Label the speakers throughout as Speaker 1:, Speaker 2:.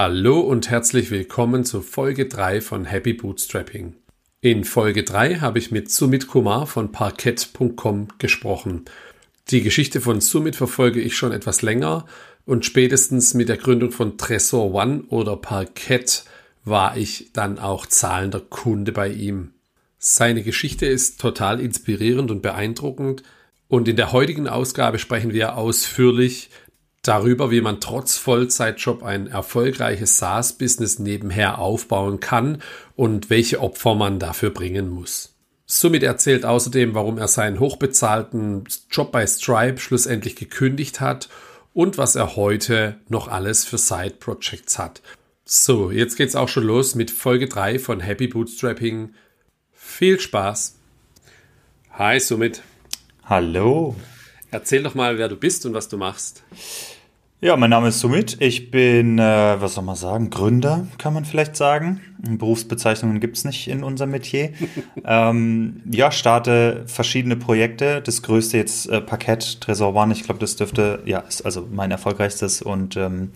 Speaker 1: Hallo und herzlich willkommen zu Folge 3 von Happy Bootstrapping. In Folge 3 habe ich mit Sumit Kumar von Parkett.com gesprochen. Die Geschichte von Sumit verfolge ich schon etwas länger und spätestens mit der Gründung von Tresor One oder Parkett war ich dann auch zahlender Kunde bei ihm. Seine Geschichte ist total inspirierend und beeindruckend und in der heutigen Ausgabe sprechen wir ausführlich darüber, wie man trotz Vollzeitjob ein erfolgreiches SaaS-Business nebenher aufbauen kann und welche Opfer man dafür bringen muss. Somit erzählt außerdem, warum er seinen hochbezahlten Job bei Stripe schlussendlich gekündigt hat und was er heute noch alles für Side-Projects hat. So, jetzt geht's auch schon los mit Folge 3 von Happy Bootstrapping. Viel Spaß! Hi Sumit.
Speaker 2: Hallo.
Speaker 1: Erzähl doch mal, wer du bist und was du machst.
Speaker 2: Ja, mein Name ist Sumit. Ich bin, äh, was soll man sagen, Gründer, kann man vielleicht sagen. Berufsbezeichnungen gibt's nicht in unserem Metier. ähm, ja, starte verschiedene Projekte. Das größte jetzt äh, Parkett, Tresor One. Ich glaube, das dürfte, ja, ist also mein erfolgreichstes und ähm,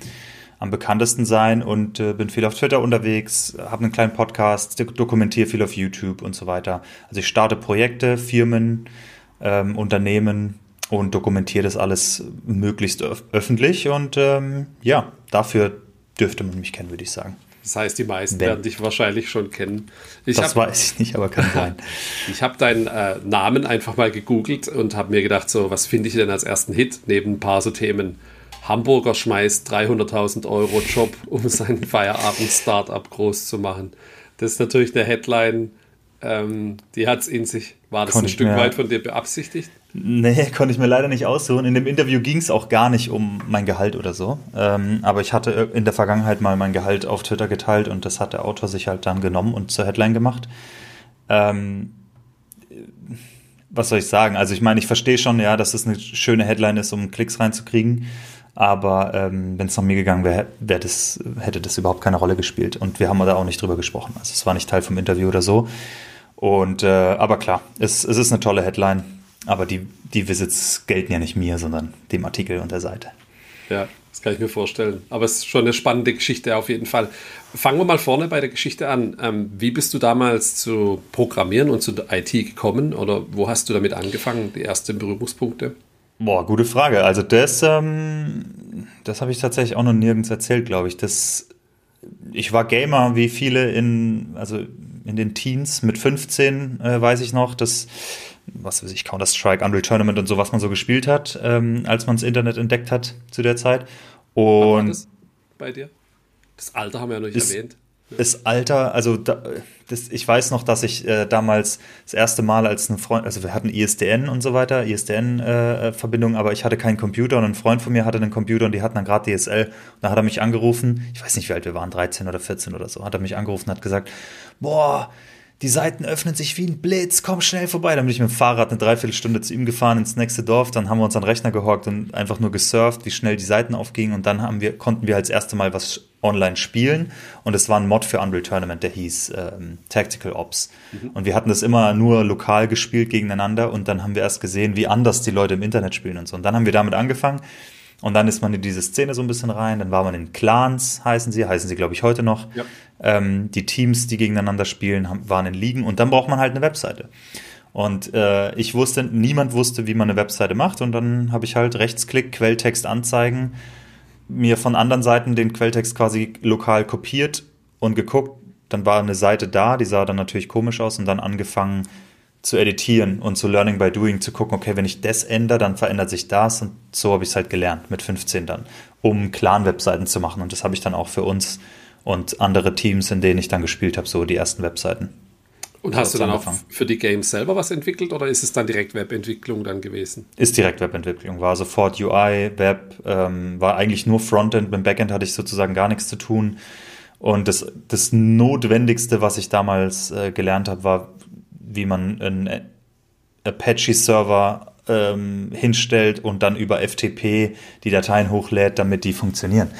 Speaker 2: am bekanntesten sein und äh, bin viel auf Twitter unterwegs, habe einen kleinen Podcast, dokumentiere viel auf YouTube und so weiter. Also ich starte Projekte, Firmen, ähm, Unternehmen, und dokumentiere das alles möglichst öf öffentlich. Und ähm, ja, dafür dürfte man mich kennen, würde ich sagen.
Speaker 1: Das heißt, die meisten Wenn. werden dich wahrscheinlich schon kennen.
Speaker 2: Ich das hab, weiß ich nicht, aber kann sein.
Speaker 1: ich habe deinen äh, Namen einfach mal gegoogelt und habe mir gedacht, so, was finde ich denn als ersten Hit neben ein paar so Themen? Hamburger schmeißt 300.000 Euro Job, um sein Feierabend-Startup groß zu machen. Das ist natürlich eine Headline, ähm, die hat es in sich. War das Konnt ein Stück weit von dir beabsichtigt?
Speaker 2: Nee, konnte ich mir leider nicht aussuchen. In dem Interview ging es auch gar nicht um mein Gehalt oder so. Ähm, aber ich hatte in der Vergangenheit mal mein Gehalt auf Twitter geteilt und das hat der Autor sich halt dann genommen und zur Headline gemacht. Ähm, was soll ich sagen? Also ich meine, ich verstehe schon, ja, dass es eine schöne Headline ist, um Klicks reinzukriegen. Aber ähm, wenn es nach mir gegangen wäre, wär das, hätte das überhaupt keine Rolle gespielt. Und wir haben da auch nicht drüber gesprochen. Also es war nicht Teil vom Interview oder so. Und äh, aber klar, es, es ist eine tolle Headline aber die, die Visits gelten ja nicht mir, sondern dem Artikel und der Seite.
Speaker 1: Ja, das kann ich mir vorstellen. Aber es ist schon eine spannende Geschichte auf jeden Fall. Fangen wir mal vorne bei der Geschichte an. Ähm, wie bist du damals zu Programmieren und zu IT gekommen oder wo hast du damit angefangen, die ersten Berührungspunkte?
Speaker 2: Boah, gute Frage. Also das, ähm, das habe ich tatsächlich auch noch nirgends erzählt, glaube ich. Das, ich war Gamer wie viele in, also in den Teens mit 15, äh, weiß ich noch. Das was weiß ich, Counter-Strike, Unreal Tournament und so, was man so gespielt hat, ähm, als man das Internet entdeckt hat zu der Zeit. Und das
Speaker 1: bei dir? Das Alter haben wir ja noch nicht ist, erwähnt.
Speaker 2: Das Alter, also da, das, ich weiß noch, dass ich äh, damals das erste Mal als ein Freund, also wir hatten ISDN und so weiter, ISDN-Verbindung, äh, aber ich hatte keinen Computer und ein Freund von mir hatte einen Computer und die hatten dann gerade DSL. Und da hat er mich angerufen, ich weiß nicht, wie alt wir waren, 13 oder 14 oder so, hat er mich angerufen und hat gesagt, boah, die Seiten öffnen sich wie ein Blitz, komm schnell vorbei. Dann bin ich mit dem Fahrrad eine Dreiviertelstunde zu ihm gefahren ins nächste Dorf, dann haben wir uns an den Rechner gehockt und einfach nur gesurft, wie schnell die Seiten aufgingen und dann haben wir, konnten wir als erste Mal was online spielen und es war ein Mod für Unreal Tournament, der hieß ähm, Tactical Ops. Mhm. Und wir hatten das immer nur lokal gespielt gegeneinander und dann haben wir erst gesehen, wie anders die Leute im Internet spielen und so. Und dann haben wir damit angefangen und dann ist man in diese Szene so ein bisschen rein. Dann war man in Clans, heißen sie, heißen sie, glaube ich, heute noch. Ja. Ähm, die Teams, die gegeneinander spielen, haben, waren in Ligen. Und dann braucht man halt eine Webseite. Und äh, ich wusste, niemand wusste, wie man eine Webseite macht. Und dann habe ich halt Rechtsklick, Quelltext anzeigen, mir von anderen Seiten den Quelltext quasi lokal kopiert und geguckt. Dann war eine Seite da, die sah dann natürlich komisch aus und dann angefangen, zu editieren und zu Learning by Doing zu gucken, okay, wenn ich das ändere, dann verändert sich das und so habe ich es halt gelernt mit 15 dann, um Clan-Webseiten zu machen und das habe ich dann auch für uns und andere Teams, in denen ich dann gespielt habe, so die ersten Webseiten.
Speaker 1: Und hast du dann angefangen. auch für die Games selber was entwickelt oder ist es dann direkt Webentwicklung dann gewesen?
Speaker 2: Ist direkt Webentwicklung, war sofort UI, Web, ähm, war eigentlich nur Frontend, mit Backend hatte ich sozusagen gar nichts zu tun. Und das, das Notwendigste, was ich damals äh, gelernt habe, war wie man einen Apache-Server ähm, hinstellt und dann über FTP die Dateien hochlädt, damit die funktionieren.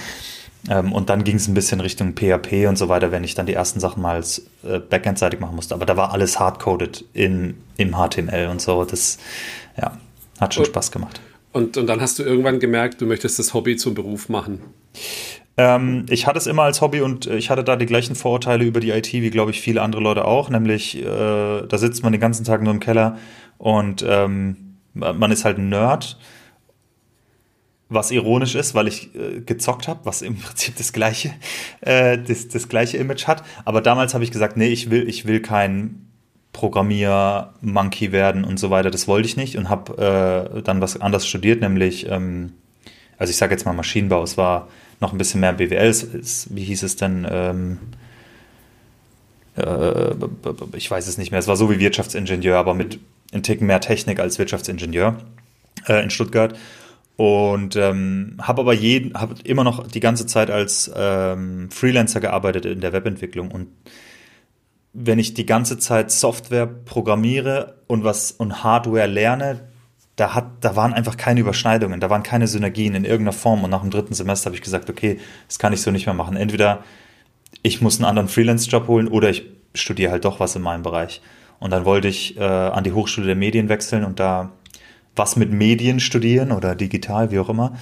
Speaker 2: Ähm, und dann ging es ein bisschen Richtung PHP und so weiter, wenn ich dann die ersten Sachen mal als äh, Backend-seitig machen musste. Aber da war alles hardcoded in, im HTML und so. Das ja, hat schon und, Spaß gemacht.
Speaker 1: Und, und dann hast du irgendwann gemerkt, du möchtest das Hobby zum Beruf machen.
Speaker 2: Ähm, ich hatte es immer als Hobby und ich hatte da die gleichen Vorurteile über die IT wie, glaube ich, viele andere Leute auch. Nämlich, äh, da sitzt man den ganzen Tag nur im Keller und ähm, man ist halt ein Nerd. Was ironisch ist, weil ich äh, gezockt habe, was im Prinzip das gleiche, äh, das, das gleiche Image hat. Aber damals habe ich gesagt, nee, ich will, ich will kein Programmier-Monkey werden und so weiter. Das wollte ich nicht und habe äh, dann was anderes studiert, nämlich, ähm, also ich sage jetzt mal Maschinenbau. Es war noch ein bisschen mehr BWL. Wie hieß es denn? Ähm, äh, ich weiß es nicht mehr. Es war so wie Wirtschaftsingenieur, aber mit ein Ticken mehr Technik als Wirtschaftsingenieur äh, in Stuttgart. Und ähm, habe aber jeden, habe immer noch die ganze Zeit als ähm, Freelancer gearbeitet in der Webentwicklung. Und wenn ich die ganze Zeit Software programmiere und was und Hardware lerne, da, hat, da waren einfach keine Überschneidungen, da waren keine Synergien in irgendeiner Form. Und nach dem dritten Semester habe ich gesagt, okay, das kann ich so nicht mehr machen. Entweder ich muss einen anderen Freelance-Job holen oder ich studiere halt doch was in meinem Bereich. Und dann wollte ich äh, an die Hochschule der Medien wechseln und da was mit Medien studieren oder digital, wie auch immer.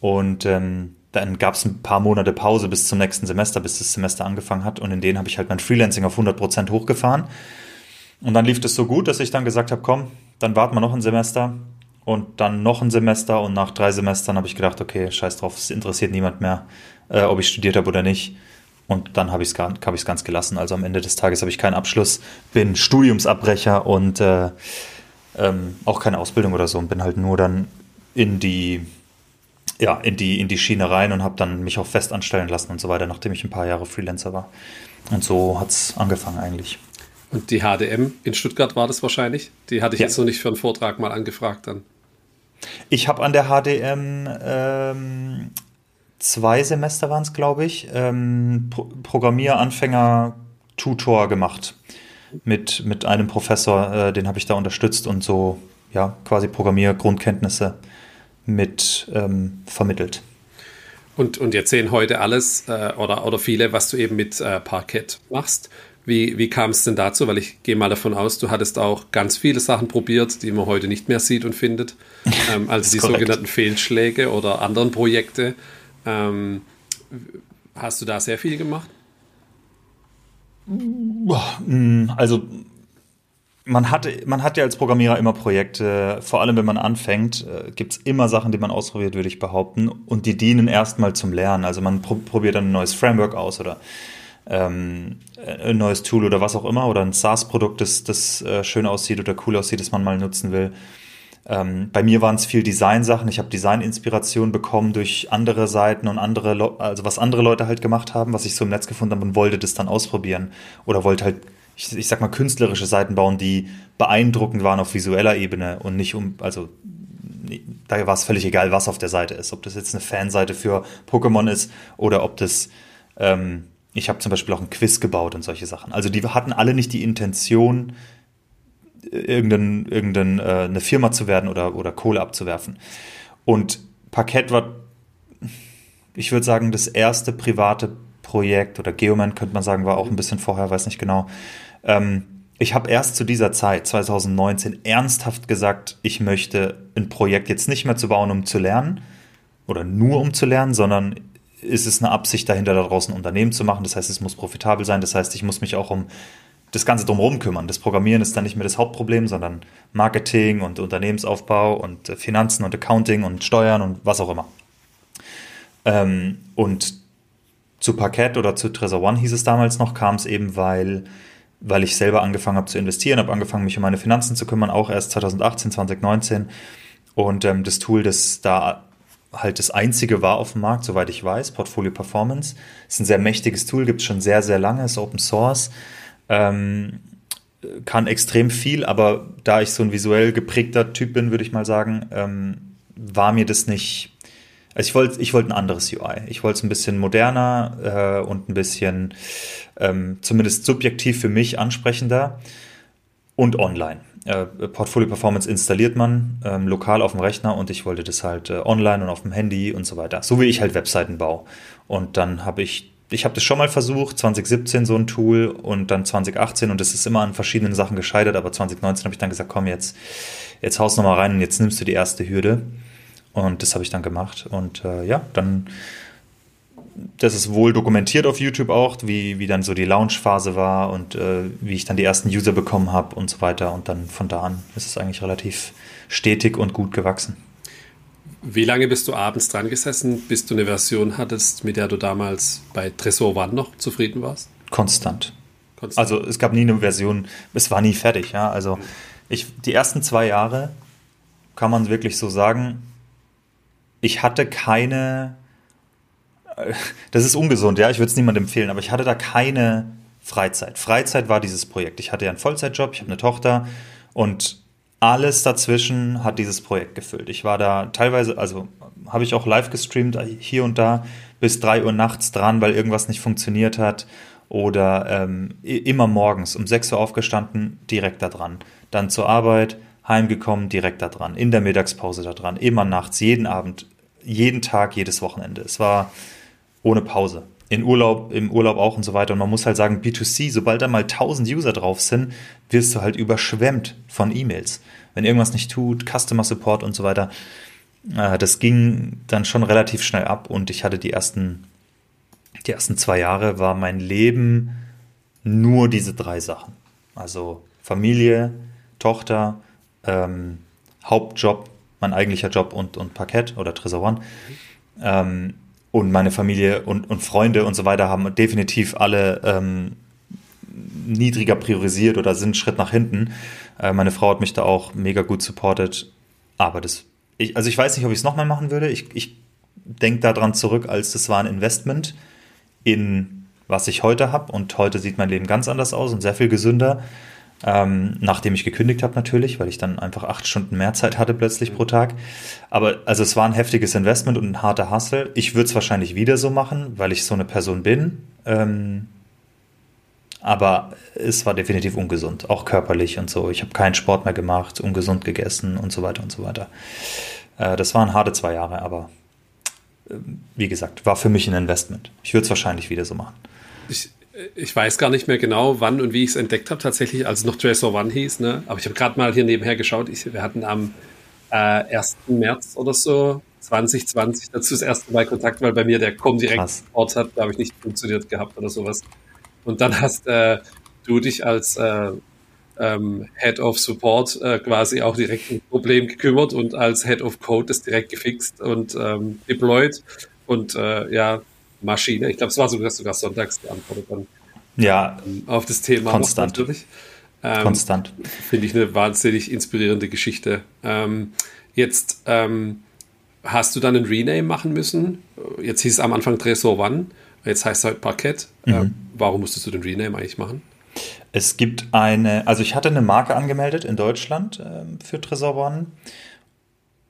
Speaker 2: Und ähm, dann gab es ein paar Monate Pause bis zum nächsten Semester, bis das Semester angefangen hat. Und in denen habe ich halt mein Freelancing auf 100% hochgefahren. Und dann lief das so gut, dass ich dann gesagt habe, komm, dann warten wir noch ein Semester und dann noch ein Semester und nach drei Semestern habe ich gedacht, okay, scheiß drauf, es interessiert niemand mehr, äh, ob ich studiert habe oder nicht. Und dann habe ich es hab ich's ganz gelassen. Also am Ende des Tages habe ich keinen Abschluss, bin Studiumsabbrecher und äh, ähm, auch keine Ausbildung oder so und bin halt nur dann in die, ja, in die, in die Schiene rein und habe dann mich auch fest anstellen lassen und so weiter, nachdem ich ein paar Jahre Freelancer war. Und so hat es angefangen eigentlich.
Speaker 1: Und die HDM in Stuttgart war das wahrscheinlich? Die hatte ich ja. jetzt noch nicht für einen Vortrag mal angefragt dann.
Speaker 2: Ich habe an der HDM ähm, zwei Semester waren es, glaube ich, ähm, Pro Programmieranfänger-Tutor gemacht. Mit, mit einem Professor, äh, den habe ich da unterstützt und so, ja, quasi Programmiergrundkenntnisse mit ähm, vermittelt.
Speaker 1: Und, und jetzt sehen heute alles äh, oder, oder viele, was du eben mit äh, Parkett machst. Wie, wie kam es denn dazu? Weil ich gehe mal davon aus, du hattest auch ganz viele Sachen probiert, die man heute nicht mehr sieht und findet. Ähm, also die korrekt. sogenannten Fehlschläge oder anderen Projekte. Ähm, hast du da sehr viel gemacht?
Speaker 2: Mm, also man hat, man hat ja als Programmierer immer Projekte, vor allem wenn man anfängt, äh, gibt es immer Sachen, die man ausprobiert, würde ich behaupten. Und die dienen erstmal zum Lernen. Also man pr probiert dann ein neues Framework aus oder ähm, ein neues Tool oder was auch immer oder ein SaaS-Produkt, das, das äh, schön aussieht oder cool aussieht, das man mal nutzen will. Ähm, bei mir waren es viel Design-Sachen. Ich habe Design-Inspiration bekommen durch andere Seiten und andere, Le also was andere Leute halt gemacht haben, was ich so im Netz gefunden habe und wollte das dann ausprobieren oder wollte halt ich, ich sag mal, künstlerische Seiten bauen, die beeindruckend waren auf visueller Ebene und nicht um, also da war es völlig egal, was auf der Seite ist. Ob das jetzt eine Fanseite für Pokémon ist oder ob das ähm, ich habe zum Beispiel auch ein Quiz gebaut und solche Sachen. Also die hatten alle nicht die Intention, irgendein, irgendein, äh, eine Firma zu werden oder, oder Kohle abzuwerfen. Und Parkett war, ich würde sagen, das erste private Projekt oder Geoman könnte man sagen, war auch ein bisschen vorher, weiß nicht genau. Ähm, ich habe erst zu dieser Zeit, 2019, ernsthaft gesagt, ich möchte ein Projekt jetzt nicht mehr zu bauen, um zu lernen oder nur um zu lernen, sondern ist es eine Absicht dahinter, da draußen ein Unternehmen zu machen. Das heißt, es muss profitabel sein. Das heißt, ich muss mich auch um das Ganze drumherum kümmern. Das Programmieren ist dann nicht mehr das Hauptproblem, sondern Marketing und Unternehmensaufbau und äh, Finanzen und Accounting und Steuern und was auch immer. Ähm, und zu Parkett oder zu Trezor One hieß es damals noch, kam es eben, weil, weil ich selber angefangen habe zu investieren, habe angefangen, mich um meine Finanzen zu kümmern, auch erst 2018, 2019. Und ähm, das Tool, das da halt das einzige war auf dem Markt, soweit ich weiß, Portfolio Performance. Ist ein sehr mächtiges Tool, gibt es schon sehr, sehr lange, ist Open Source. Ähm, kann extrem viel, aber da ich so ein visuell geprägter Typ bin, würde ich mal sagen, ähm, war mir das nicht. Also ich wollte ich wollte ein anderes UI. Ich wollte es ein bisschen moderner äh, und ein bisschen ähm, zumindest subjektiv für mich ansprechender und online äh, Portfolio Performance installiert man ähm, lokal auf dem Rechner und ich wollte das halt äh, online und auf dem Handy und so weiter. So wie ich halt Webseiten baue. Und dann habe ich, ich habe das schon mal versucht, 2017 so ein Tool und dann 2018 und es ist immer an verschiedenen Sachen gescheitert, aber 2019 habe ich dann gesagt, komm jetzt, jetzt haust nochmal rein und jetzt nimmst du die erste Hürde. Und das habe ich dann gemacht. Und äh, ja, dann das ist wohl dokumentiert auf YouTube auch, wie, wie dann so die Launch-Phase war und äh, wie ich dann die ersten User bekommen habe und so weiter. Und dann von da an ist es eigentlich relativ stetig und gut gewachsen.
Speaker 1: Wie lange bist du abends dran gesessen, bis du eine Version hattest, mit der du damals bei Tresor One noch zufrieden warst?
Speaker 2: Konstant. Konstant. Also es gab nie eine Version, es war nie fertig, ja. Also ich, die ersten zwei Jahre kann man wirklich so sagen, ich hatte keine, das ist ungesund, ja, ich würde es niemandem empfehlen, aber ich hatte da keine Freizeit. Freizeit war dieses Projekt. Ich hatte ja einen Vollzeitjob, ich habe eine Tochter und alles dazwischen hat dieses Projekt gefüllt. Ich war da teilweise, also habe ich auch live gestreamt, hier und da bis drei Uhr nachts dran, weil irgendwas nicht funktioniert hat. Oder ähm, immer morgens um sechs Uhr aufgestanden, direkt da dran. Dann zur Arbeit, heimgekommen, direkt da dran. In der Mittagspause da dran. Immer nachts, jeden Abend, jeden Tag, jedes Wochenende. Es war ohne Pause in Urlaub, im Urlaub auch und so weiter. Und man muss halt sagen, B2C, sobald da mal 1000 User drauf sind, wirst du halt überschwemmt von E-Mails. Wenn irgendwas nicht tut, Customer Support und so weiter. Äh, das ging dann schon relativ schnell ab und ich hatte die ersten, die ersten zwei Jahre war mein Leben nur diese drei Sachen. Also Familie, Tochter, ähm, Hauptjob, mein eigentlicher Job und, und Parkett oder Tresor One. Ähm, und meine Familie und, und Freunde und so weiter haben definitiv alle ähm, niedriger priorisiert oder sind Schritt nach hinten. Äh, meine Frau hat mich da auch mega gut supportet. Aber das, ich, also ich weiß nicht, ob ich es nochmal machen würde. Ich, ich denke daran zurück, als das war ein Investment in was ich heute habe. Und heute sieht mein Leben ganz anders aus und sehr viel gesünder. Ähm, nachdem ich gekündigt habe natürlich, weil ich dann einfach acht Stunden mehr Zeit hatte plötzlich pro Tag. Aber also es war ein heftiges Investment und ein harter Hustle. Ich würde es wahrscheinlich wieder so machen, weil ich so eine Person bin. Ähm, aber es war definitiv ungesund, auch körperlich und so. Ich habe keinen Sport mehr gemacht, ungesund gegessen und so weiter und so weiter. Äh, das waren harte zwei Jahre, aber äh, wie gesagt, war für mich ein Investment. Ich würde es wahrscheinlich wieder so machen.
Speaker 1: Ich, ich weiß gar nicht mehr genau, wann und wie ich es entdeckt habe, tatsächlich, als es noch Tracer One hieß. Ne? Aber ich habe gerade mal hier nebenher geschaut. Ich, wir hatten am äh, 1. März oder so 2020 dazu das erste Mal Kontakt, weil bei mir der Comdirect Ort hat, glaube ich, nicht funktioniert gehabt oder sowas. Und dann hast äh, du dich als äh, ähm, Head of Support äh, quasi auch direkt ein Problem gekümmert und als Head of Code das direkt gefixt und ähm, deployed. Und äh, ja, Maschine. Ich glaube, es war sogar, sogar sonntags geantwortet dann.
Speaker 2: Ja.
Speaker 1: Ähm, auf das Thema.
Speaker 2: Konstant. Natürlich.
Speaker 1: Ähm,
Speaker 2: Konstant.
Speaker 1: Finde ich eine wahnsinnig inspirierende Geschichte. Ähm, jetzt ähm, hast du dann einen Rename machen müssen. Jetzt hieß es am Anfang Tresor One. Jetzt heißt es halt Parkett. Mhm. Ähm, warum musstest du den Rename eigentlich machen?
Speaker 2: Es gibt eine, also ich hatte eine Marke angemeldet in Deutschland ähm, für Tresor One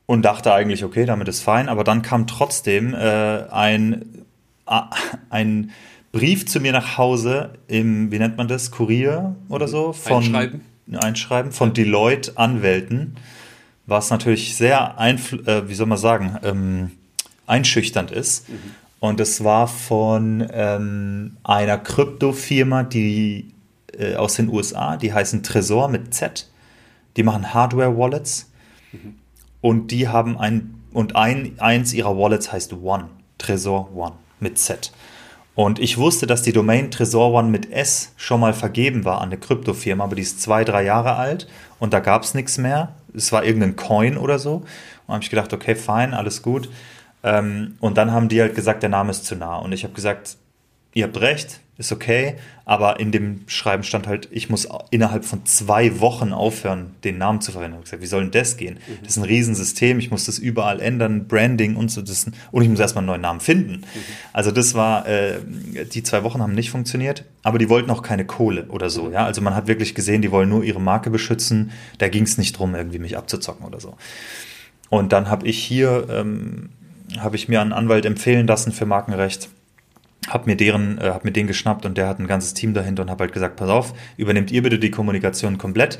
Speaker 2: und dachte eigentlich, okay, damit ist fein, aber dann kam trotzdem äh, ein ein Brief zu mir nach Hause im, wie nennt man das, Kurier oder so?
Speaker 1: Von, Einschreiben.
Speaker 2: Einschreiben von Deloitte Anwälten, was natürlich sehr, äh, wie soll man sagen, ähm, einschüchternd ist. Mhm. Und es war von ähm, einer Kryptofirma, die äh, aus den USA, die heißen Tresor mit Z. Die machen Hardware-Wallets. Mhm. Und die haben ein, und ein, eins ihrer Wallets heißt One, Tresor One mit Z. Und ich wusste, dass die Domain Tresor One mit S schon mal vergeben war an eine Kryptofirma, aber die ist zwei, drei Jahre alt und da gab es nichts mehr. Es war irgendein Coin oder so. Und habe ich gedacht, okay, fein, alles gut. Ähm, und dann haben die halt gesagt, der Name ist zu nah. Und ich habe gesagt, ihr habt recht, ist okay, aber in dem Schreiben stand halt, ich muss innerhalb von zwei Wochen aufhören, den Namen zu verwenden. Ich habe gesagt, wie soll denn das gehen? Mhm. Das ist ein Riesensystem, ich muss das überall ändern, Branding und so. Das, und ich muss erstmal einen neuen Namen finden. Mhm. Also das war, äh, die zwei Wochen haben nicht funktioniert, aber die wollten auch keine Kohle oder so. Ja? Also man hat wirklich gesehen, die wollen nur ihre Marke beschützen. Da ging es nicht drum, irgendwie mich abzuzocken oder so. Und dann habe ich hier, ähm, habe ich mir einen Anwalt empfehlen lassen für Markenrecht hab mir deren, äh, hab mir den geschnappt und der hat ein ganzes Team dahinter und hab halt gesagt, pass auf, übernehmt ihr bitte die Kommunikation komplett.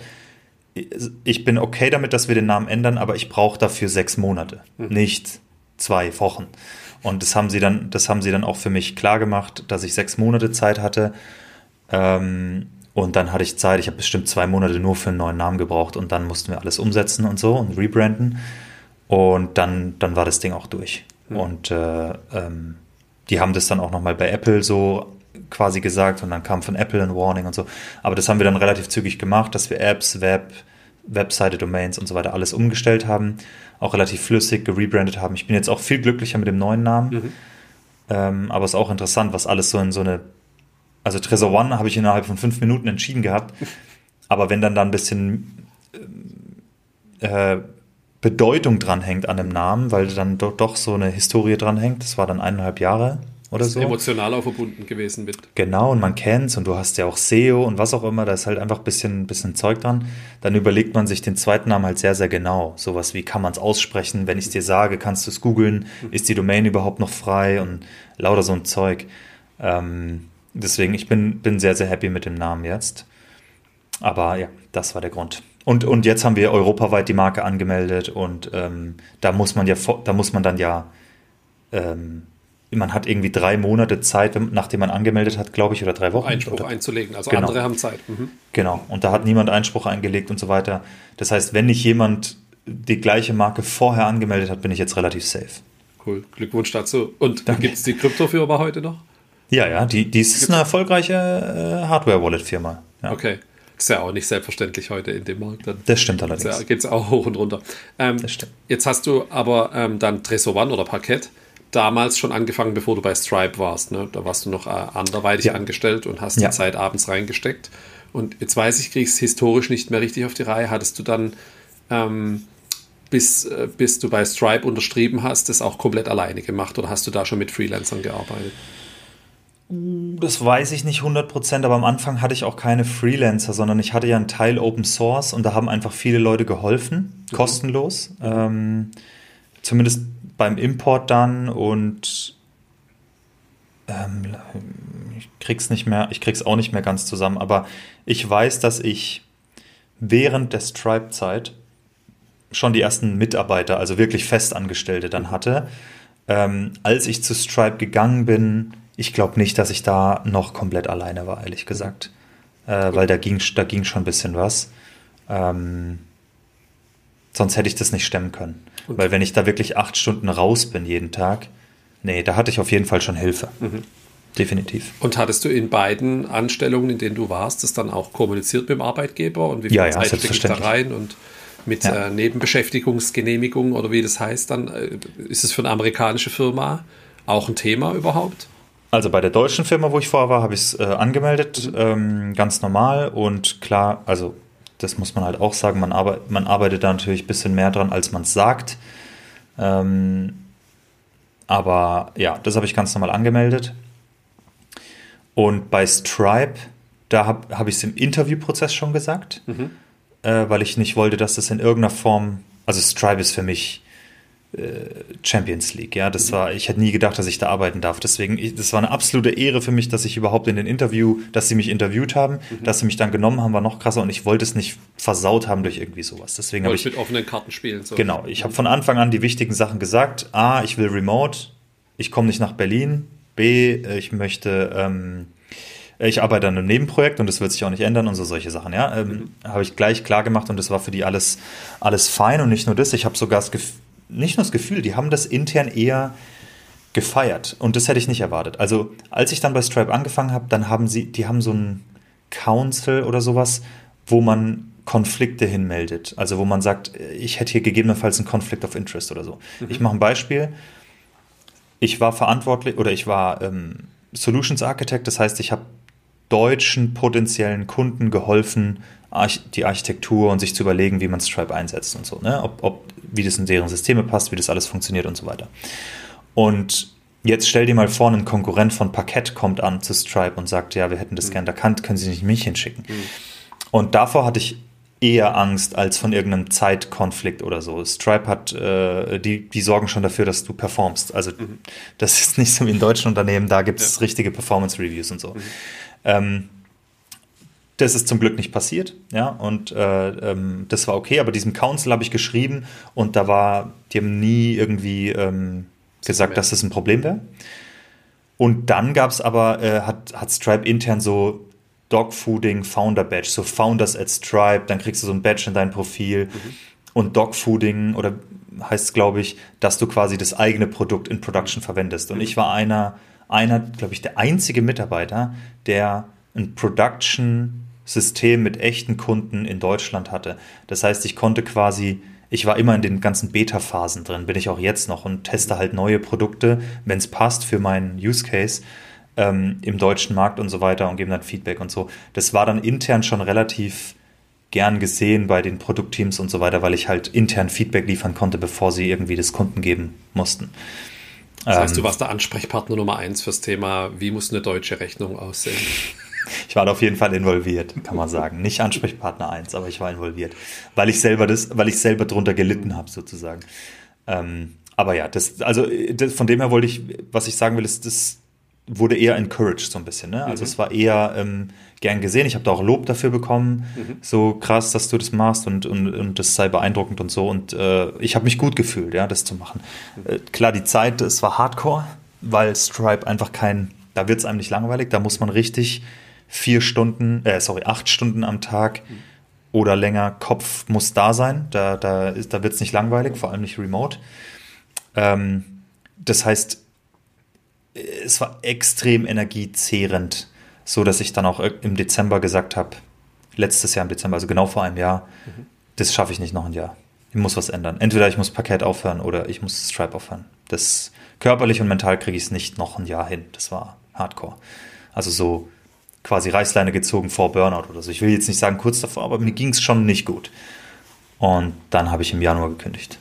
Speaker 2: Ich bin okay damit, dass wir den Namen ändern, aber ich brauche dafür sechs Monate, mhm. nicht zwei Wochen. Und das haben sie dann, das haben sie dann auch für mich klar gemacht, dass ich sechs Monate Zeit hatte. Ähm, und dann hatte ich Zeit, ich habe bestimmt zwei Monate nur für einen neuen Namen gebraucht und dann mussten wir alles umsetzen und so und rebranden. Und dann, dann war das Ding auch durch. Mhm. Und äh, ähm, die haben das dann auch nochmal bei Apple so quasi gesagt und dann kam von Apple ein Warning und so. Aber das haben wir dann relativ zügig gemacht, dass wir Apps, Web, Webseite, Domains und so weiter alles umgestellt haben, auch relativ flüssig gerebrandet haben. Ich bin jetzt auch viel glücklicher mit dem neuen Namen. Mhm. Ähm, aber es ist auch interessant, was alles so in so eine. Also Trezor One habe ich innerhalb von fünf Minuten entschieden gehabt. Aber wenn dann da ein bisschen äh, Bedeutung dranhängt an dem Namen, weil dann doch, doch so eine Historie dranhängt, das war dann eineinhalb Jahre, oder so.
Speaker 1: Emotional auch verbunden gewesen mit.
Speaker 2: Genau, und man kennt es und du hast ja auch SEO und was auch immer, da ist halt einfach ein bisschen, bisschen Zeug dran. Dann überlegt man sich den zweiten Namen halt sehr, sehr genau. Sowas wie, kann man es aussprechen? Wenn ich es dir sage, kannst du es googeln? Mhm. Ist die Domain überhaupt noch frei? Und lauter so ein Zeug. Ähm, deswegen, ich bin, bin sehr, sehr happy mit dem Namen jetzt. Aber ja, das war der Grund. Und, und jetzt haben wir europaweit die Marke angemeldet und ähm, da muss man ja, da muss man dann ja ähm, man hat irgendwie drei Monate Zeit, nachdem man angemeldet hat, glaube ich, oder drei Wochen.
Speaker 1: Einspruch
Speaker 2: oder?
Speaker 1: einzulegen. Also genau. andere haben Zeit. Mhm.
Speaker 2: Genau. Und da hat niemand Einspruch eingelegt und so weiter. Das heißt, wenn nicht jemand die gleiche Marke vorher angemeldet hat, bin ich jetzt relativ safe.
Speaker 1: Cool. Glückwunsch dazu. Und gibt es die Kryptofirma heute noch?
Speaker 2: Ja, ja. Die, die ist eine erfolgreiche äh, Hardware-Wallet-Firma. Ja.
Speaker 1: Okay. Ist ja auch nicht selbstverständlich heute in dem Markt. Dann
Speaker 2: das stimmt allerdings.
Speaker 1: Geht es auch hoch und runter. Ähm, das stimmt. Jetzt hast du aber ähm, dann Tresor One oder Parkett damals schon angefangen, bevor du bei Stripe warst. Ne? Da warst du noch äh, anderweitig ja. angestellt und hast ja. die Zeit abends reingesteckt. Und jetzt weiß ich, kriegst historisch nicht mehr richtig auf die Reihe. Hattest du dann, ähm, bis, äh, bis du bei Stripe unterschrieben hast, das auch komplett alleine gemacht oder hast du da schon mit Freelancern gearbeitet?
Speaker 2: Das weiß ich nicht 100%, aber am Anfang hatte ich auch keine Freelancer, sondern ich hatte ja einen Teil Open Source und da haben einfach viele Leute geholfen, mhm. kostenlos. Ähm, zumindest beim Import dann und ähm, ich krieg's nicht mehr, ich krieg's auch nicht mehr ganz zusammen, aber ich weiß, dass ich während der Stripe-Zeit schon die ersten Mitarbeiter, also wirklich Festangestellte dann hatte. Ähm, als ich zu Stripe gegangen bin, ich glaube nicht, dass ich da noch komplett alleine war, ehrlich gesagt. Äh, weil da ging, da ging schon ein bisschen was. Ähm, sonst hätte ich das nicht stemmen können. Und Weil wenn ich da wirklich acht Stunden raus bin jeden Tag, nee, da hatte ich auf jeden Fall schon Hilfe. Mhm. Definitiv.
Speaker 1: Und hattest du in beiden Anstellungen, in denen du warst, das dann auch kommuniziert mit dem Arbeitgeber und wie
Speaker 2: viel ja, Zeit ja, stecke ich da
Speaker 1: rein und mit ja. äh, Nebenbeschäftigungsgenehmigung oder wie das heißt dann, äh, ist es für eine amerikanische Firma auch ein Thema überhaupt?
Speaker 2: Also bei der deutschen Firma, wo ich vorher war, habe ich es äh, angemeldet, ähm, ganz normal und klar, also das muss man halt auch sagen, man, arbeit, man arbeitet da natürlich ein bisschen mehr dran, als man es sagt. Ähm, aber ja, das habe ich ganz normal angemeldet. Und bei Stripe, da habe hab ich es im Interviewprozess schon gesagt, mhm. äh, weil ich nicht wollte, dass das in irgendeiner Form, also Stripe ist für mich Champions League. Ja, das war, ich hätte nie gedacht, dass ich da arbeiten darf. Deswegen, ich, das war eine absolute Ehre für mich, dass ich überhaupt in den Interview, dass sie mich interviewt haben, mhm. dass sie mich dann genommen haben, war noch krasser und ich wollte es nicht versaut haben durch irgendwie sowas. Deswegen habe ich
Speaker 1: mit offenen Karten spielen.
Speaker 2: So. Genau, ich habe von Anfang an die wichtigen Sachen gesagt. A, ich will Remote, ich komme nicht nach Berlin. B, ich möchte ähm, ich arbeite an einem Nebenprojekt und das wird sich auch nicht ändern und so solche Sachen, ja. Ähm, mhm. Habe ich gleich klar gemacht und das war für die alles, alles fein und nicht nur das. Ich habe sogar das Gefühl, nicht nur das Gefühl, die haben das intern eher gefeiert. Und das hätte ich nicht erwartet. Also, als ich dann bei Stripe angefangen habe, dann haben sie, die haben so ein Council oder sowas, wo man Konflikte hinmeldet. Also, wo man sagt, ich hätte hier gegebenenfalls einen Conflict of Interest oder so. Mhm. Ich mache ein Beispiel. Ich war verantwortlich oder ich war ähm, Solutions Architect, das heißt, ich habe deutschen potenziellen Kunden geholfen, die Architektur und sich zu überlegen, wie man Stripe einsetzt und so, ne? ob, ob, wie das in deren Systeme passt, wie das alles funktioniert und so weiter. Und jetzt stell dir mal vor, ein Konkurrent von Parkett kommt an zu Stripe und sagt, ja, wir hätten das mhm. gern erkannt, können Sie nicht mich hinschicken. Mhm. Und davor hatte ich eher Angst als von irgendeinem Zeitkonflikt oder so. Stripe hat, äh, die, die sorgen schon dafür, dass du performst. Also mhm. das ist nicht so wie in deutschen Unternehmen, da gibt es ja. richtige Performance-Reviews und so. Mhm. Ähm, das ist zum Glück nicht passiert, ja, und äh, ähm, das war okay, aber diesem Council habe ich geschrieben und da war, die haben nie irgendwie ähm, gesagt, dass das ein Problem wäre. Und dann gab es aber, äh, hat, hat Stripe intern so Dogfooding Founder Badge, so Founders at Stripe, dann kriegst du so ein Badge in dein Profil mhm. und Dogfooding oder heißt es, glaube ich, dass du quasi das eigene Produkt in Production verwendest. Und mhm. ich war einer, einer, glaube ich, der einzige Mitarbeiter, der ein Production-System mit echten Kunden in Deutschland hatte. Das heißt, ich konnte quasi, ich war immer in den ganzen Beta-Phasen drin, bin ich auch jetzt noch und teste halt neue Produkte, wenn es passt für meinen Use Case ähm, im deutschen Markt und so weiter und geben dann Feedback und so. Das war dann intern schon relativ gern gesehen bei den Produktteams und so weiter, weil ich halt intern Feedback liefern konnte, bevor sie irgendwie das Kunden geben mussten.
Speaker 1: Das heißt, du ähm, warst der Ansprechpartner Nummer eins fürs Thema, wie muss eine deutsche Rechnung aussehen?
Speaker 2: Ich war da auf jeden Fall involviert, kann man sagen. Nicht Ansprechpartner eins, aber ich war involviert, weil ich selber das, weil ich selber drunter gelitten habe sozusagen. Ähm, aber ja, das, also das, von dem her wollte ich, was ich sagen will, ist, das wurde eher encouraged so ein bisschen. Ne? Also mhm. es war eher ähm, gern gesehen. Ich habe da auch Lob dafür bekommen. Mhm. So krass, dass du das machst und, und, und das sei beeindruckend und so. Und äh, ich habe mich gut gefühlt, ja, das zu machen. Mhm. Äh, klar, die Zeit, es war hardcore, weil Stripe einfach kein, da wird es einem nicht langweilig. Da muss man richtig vier Stunden, äh, sorry, acht Stunden am Tag oder länger Kopf muss da sein. Da, da, da wird es nicht langweilig, vor allem nicht remote. Ähm, das heißt, es war extrem energiezehrend, so dass ich dann auch im Dezember gesagt habe, letztes Jahr im Dezember, also genau vor einem Jahr, mhm. das schaffe ich nicht noch ein Jahr. Ich muss was ändern. Entweder ich muss Parkett aufhören oder ich muss Stripe aufhören. Das körperlich und mental kriege ich es nicht noch ein Jahr hin. Das war Hardcore. Also so quasi Reißleine gezogen vor Burnout oder so. Ich will jetzt nicht sagen kurz davor, aber mir ging es schon nicht gut. Und dann habe ich im Januar gekündigt.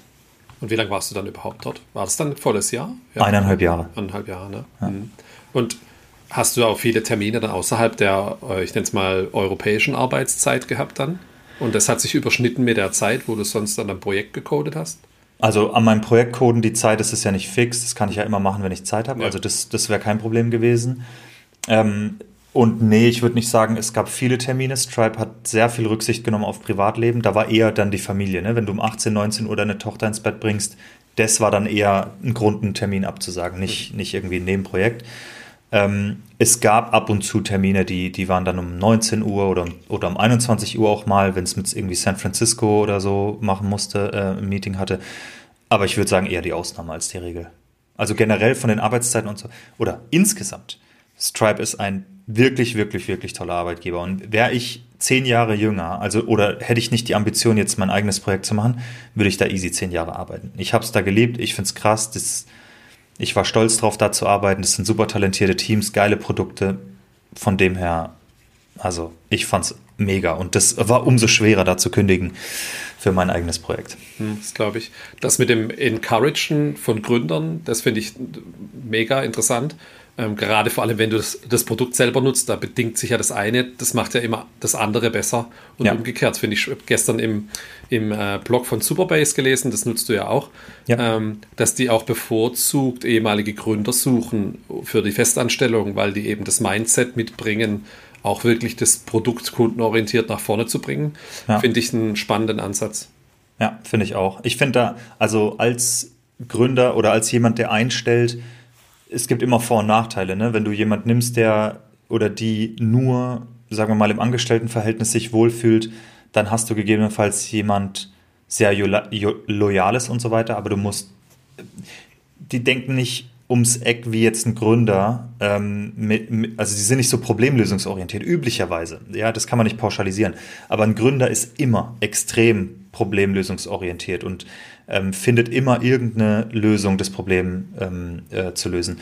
Speaker 1: Und wie lange warst du dann überhaupt dort? War das dann ein volles Jahr?
Speaker 2: Ja. Eineinhalb Jahre.
Speaker 1: Eineinhalb Jahre, ne? Ja. Mhm. Und hast du auch viele Termine dann außerhalb der, äh, ich nenne es mal, europäischen Arbeitszeit gehabt dann? Und das hat sich überschnitten mit der Zeit, wo du sonst an einem Projekt gecodet hast?
Speaker 2: Also an meinem Projekt coden, die Zeit ist es ja nicht fix. Das kann ich ja immer machen, wenn ich Zeit habe. Ja. Also das, das wäre kein Problem gewesen. Ähm, und nee, ich würde nicht sagen, es gab viele Termine. Stripe hat sehr viel Rücksicht genommen auf Privatleben. Da war eher dann die Familie. Ne? Wenn du um 18, 19 Uhr deine Tochter ins Bett bringst, das war dann eher ein Grund, einen Termin abzusagen, nicht, nicht irgendwie ein Nebenprojekt. Ähm, es gab ab und zu Termine, die, die waren dann um 19 Uhr oder, oder um 21 Uhr auch mal, wenn es mit irgendwie San Francisco oder so machen musste, äh, ein Meeting hatte. Aber ich würde sagen, eher die Ausnahme als die Regel. Also generell von den Arbeitszeiten und so, oder insgesamt, Stripe ist ein wirklich, wirklich, wirklich toller Arbeitgeber. Und wäre ich zehn Jahre jünger, also oder hätte ich nicht die Ambition, jetzt mein eigenes Projekt zu machen, würde ich da easy zehn Jahre arbeiten. Ich habe es da gelebt, ich finde es krass, das, ich war stolz drauf, da zu arbeiten. Das sind super talentierte Teams, geile Produkte. Von dem her, also ich fand es mega und das war umso schwerer, da zu kündigen für mein eigenes Projekt.
Speaker 1: Hm, das glaube ich. Das mit dem Encouragen von Gründern, das finde ich mega interessant. Ähm, gerade vor allem, wenn du das, das, Produkt selber nutzt, da bedingt sich ja das eine, das macht ja immer das andere besser. Und ja. umgekehrt, finde ich, gestern im, im äh, Blog von Superbase gelesen, das nutzt du ja auch, ja. Ähm, dass die auch bevorzugt ehemalige Gründer suchen für die Festanstellung, weil die eben das Mindset mitbringen, auch wirklich das Produkt kundenorientiert nach vorne zu bringen. Ja. Finde ich einen spannenden Ansatz.
Speaker 2: Ja, finde ich auch. Ich finde da, also als Gründer oder als jemand, der einstellt, es gibt immer Vor- und Nachteile. Ne? Wenn du jemand nimmst, der oder die nur, sagen wir mal, im Angestelltenverhältnis sich wohlfühlt, dann hast du gegebenenfalls jemand sehr loyales und so weiter, aber du musst, die denken nicht ums Eck wie jetzt ein Gründer, ähm, mit, mit, also die sind nicht so problemlösungsorientiert, üblicherweise. Ja, das kann man nicht pauschalisieren. Aber ein Gründer ist immer extrem problemlösungsorientiert und ähm, findet immer irgendeine Lösung, das Problem ähm, äh, zu lösen.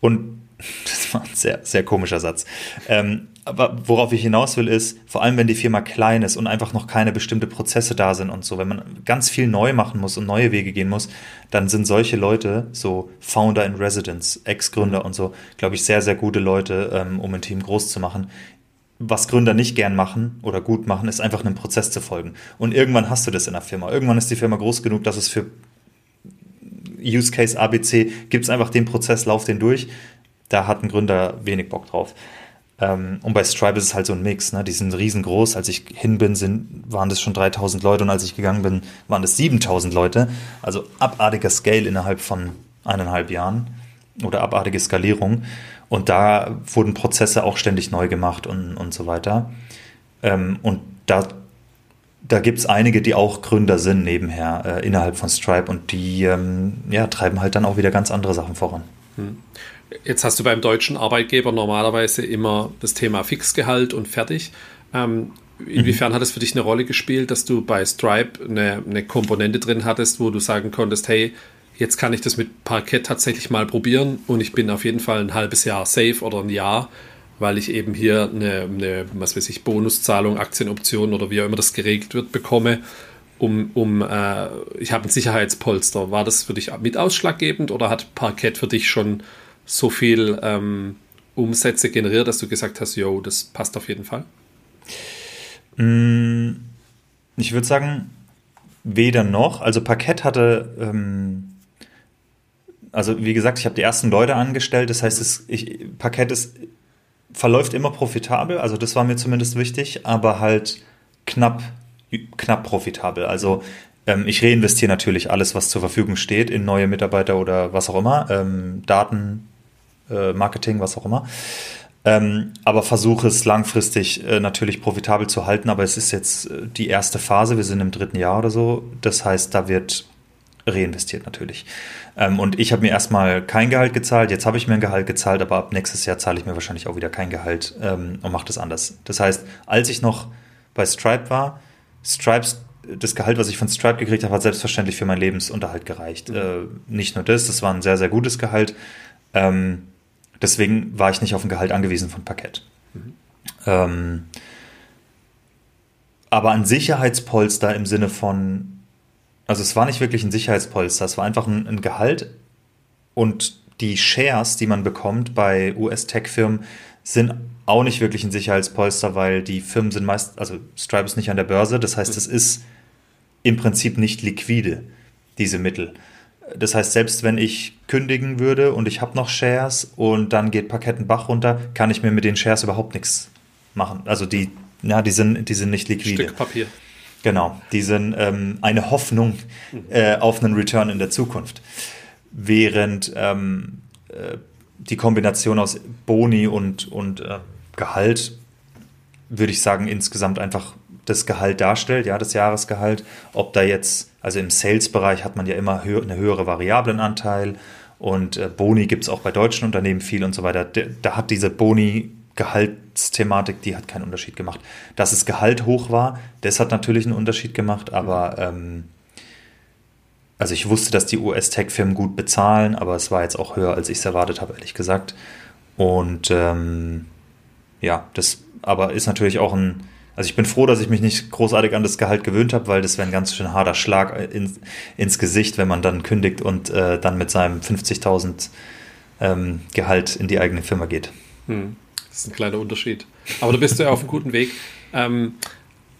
Speaker 2: Und das war ein sehr, sehr komischer Satz. Ähm, aber worauf ich hinaus will, ist, vor allem wenn die Firma klein ist und einfach noch keine bestimmte Prozesse da sind und so, wenn man ganz viel neu machen muss und neue Wege gehen muss, dann sind solche Leute, so Founder in Residence, Ex-Gründer und so, glaube ich, sehr, sehr gute Leute, ähm, um ein Team groß zu machen. Was Gründer nicht gern machen oder gut machen, ist einfach einem Prozess zu folgen. Und irgendwann hast du das in der Firma. Irgendwann ist die Firma groß genug, dass es für Use Case ABC gibt es einfach den Prozess, lauf den durch. Da hat ein Gründer wenig Bock drauf. Ähm, und bei Stripe ist es halt so ein Mix. Ne? Die sind riesengroß. Als ich hin bin, sind, waren das schon 3000 Leute und als ich gegangen bin, waren das 7000 Leute. Also abartiger Scale innerhalb von eineinhalb Jahren oder abartige Skalierung. Und da wurden Prozesse auch ständig neu gemacht und, und so weiter. Ähm, und da, da gibt es einige, die auch Gründer sind nebenher äh, innerhalb von Stripe und die ähm, ja, treiben halt dann auch wieder ganz andere Sachen voran. Hm.
Speaker 1: Jetzt hast du beim deutschen Arbeitgeber normalerweise immer das Thema Fixgehalt und fertig. Ähm, inwiefern mhm. hat es für dich eine Rolle gespielt, dass du bei Stripe eine, eine Komponente drin hattest, wo du sagen konntest, hey, jetzt kann ich das mit Parkett tatsächlich mal probieren und ich bin auf jeden Fall ein halbes Jahr safe oder ein Jahr, weil ich eben hier eine, eine was weiß ich, Bonuszahlung, Aktienoption oder wie auch immer das geregelt wird, bekomme, um, um äh, ich habe ein Sicherheitspolster. War das für dich mit ausschlaggebend oder hat Parkett für dich schon so viel ähm, Umsätze generiert, dass du gesagt hast, yo, das passt auf jeden Fall?
Speaker 2: Mm, ich würde sagen, weder noch. Also Parkett hatte, ähm, also wie gesagt, ich habe die ersten Leute angestellt. Das heißt, ich, Parkett ist, verläuft immer profitabel. Also das war mir zumindest wichtig, aber halt knapp, knapp profitabel. Also ähm, ich reinvestiere natürlich alles, was zur Verfügung steht, in neue Mitarbeiter oder was auch immer, ähm, Daten, äh, Marketing, was auch immer. Ähm, aber versuche es langfristig äh, natürlich profitabel zu halten. Aber es ist jetzt äh, die erste Phase. Wir sind im dritten Jahr oder so. Das heißt, da wird reinvestiert natürlich. Ähm, und ich habe mir erstmal kein Gehalt gezahlt. Jetzt habe ich mir ein Gehalt gezahlt, aber ab nächstes Jahr zahle ich mir wahrscheinlich auch wieder kein Gehalt ähm, und mache das anders. Das heißt, als ich noch bei Stripe war, Stripes das Gehalt, was ich von Stripe gekriegt habe, hat selbstverständlich für meinen Lebensunterhalt gereicht. Mhm. Äh, nicht nur das, das war ein sehr, sehr gutes Gehalt. Ähm, Deswegen war ich nicht auf ein Gehalt angewiesen von Parkett. Mhm. Ähm, aber ein Sicherheitspolster im Sinne von, also es war nicht wirklich ein Sicherheitspolster, es war einfach ein, ein Gehalt und die Shares, die man bekommt bei US-Tech-Firmen, sind auch nicht wirklich ein Sicherheitspolster, weil die Firmen sind meist, also Stripe ist nicht an der Börse, das heißt, es ist im Prinzip nicht liquide, diese Mittel. Das heißt, selbst wenn ich kündigen würde und ich habe noch Shares und dann geht Parkett Bach runter, kann ich mir mit den Shares überhaupt nichts machen. Also die, ja, die sind, die sind nicht liquide.
Speaker 1: Stück Papier.
Speaker 2: Genau, die sind ähm, eine Hoffnung äh, auf einen Return in der Zukunft. Während ähm, äh, die Kombination aus Boni und, und äh, Gehalt, würde ich sagen, insgesamt einfach das Gehalt darstellt, ja, das Jahresgehalt. Ob da jetzt also im Sales-Bereich hat man ja immer hö eine höhere Variablenanteil und äh, Boni gibt es auch bei deutschen Unternehmen viel und so weiter. Da, da hat diese Boni-Gehaltsthematik, die hat keinen Unterschied gemacht. Dass das Gehalt hoch war, das hat natürlich einen Unterschied gemacht, aber ähm, also ich wusste, dass die US-Tech-Firmen gut bezahlen, aber es war jetzt auch höher, als ich es erwartet habe, ehrlich gesagt. Und ähm, ja, das aber ist natürlich auch ein also ich bin froh, dass ich mich nicht großartig an das Gehalt gewöhnt habe, weil das wäre ein ganz schön harter Schlag in, ins Gesicht, wenn man dann kündigt und äh, dann mit seinem 50.000 ähm, Gehalt in die eigene Firma geht. Hm.
Speaker 1: Das ist ein kleiner Unterschied. Aber du bist ja auf einem guten Weg. Ähm,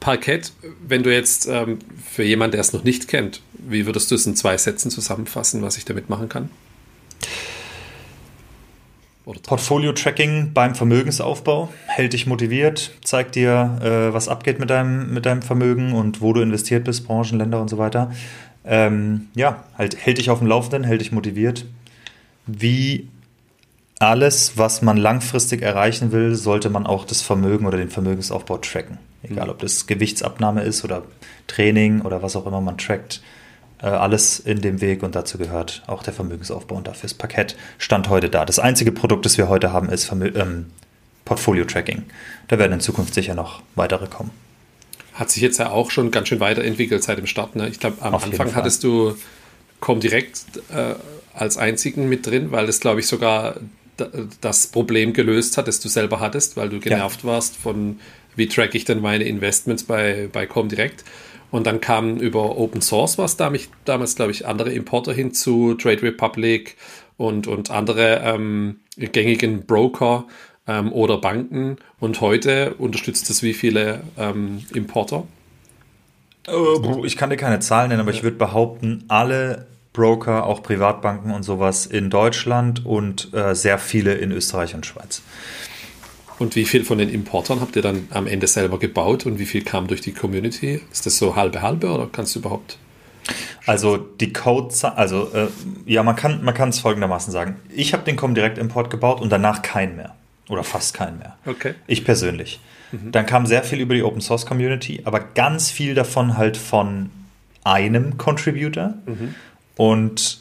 Speaker 1: Parkett, wenn du jetzt ähm, für jemanden, der es noch nicht kennt, wie würdest du es in zwei Sätzen zusammenfassen, was ich damit machen kann?
Speaker 2: Portfolio-Tracking beim Vermögensaufbau hält dich motiviert, zeigt dir, äh, was abgeht mit deinem, mit deinem Vermögen und wo du investiert bist, Branchen, Länder und so weiter. Ähm, ja, halt hält dich auf dem Laufenden, hält dich motiviert. Wie alles, was man langfristig erreichen will, sollte man auch das Vermögen oder den Vermögensaufbau tracken. Egal, ob das Gewichtsabnahme ist oder Training oder was auch immer man trackt äh, alles in dem Weg und dazu gehört auch der Vermögensaufbau und dafür ist Parkett Stand heute da. Das einzige Produkt, das wir heute haben, ist Vermö ähm, Portfolio-Tracking. Da werden in Zukunft sicher noch weitere kommen.
Speaker 1: Hat sich jetzt ja auch schon ganz schön weiterentwickelt seit dem Start. Ne? Ich glaube, am Auf Anfang hattest du Comdirect äh, als einzigen mit drin, weil das, glaube ich, sogar das Problem gelöst hat, das du selber hattest, weil du genervt ja. warst von, wie track ich denn meine Investments bei, bei Comdirect. Und dann kamen über Open Source was da mich damals, glaube ich, andere Importer hinzu, Trade Republic und, und andere ähm, gängigen Broker ähm, oder Banken. Und heute unterstützt es wie viele ähm, Importer?
Speaker 2: Oh, ich kann dir keine Zahlen nennen, aber ich würde behaupten, alle Broker, auch Privatbanken und sowas in Deutschland und äh, sehr viele in Österreich und Schweiz.
Speaker 1: Und wie viel von den Importern habt ihr dann am Ende selber gebaut und wie viel kam durch die Community? Ist das so halbe halbe oder kannst du überhaupt?
Speaker 2: Also die Code, also äh, ja, man kann man kann es folgendermaßen sagen. Ich habe den Comdirect Import gebaut und danach keinen mehr oder fast keinen mehr.
Speaker 1: Okay.
Speaker 2: Ich persönlich. Mhm. Dann kam sehr viel über die Open Source Community, aber ganz viel davon halt von einem Contributor mhm. Und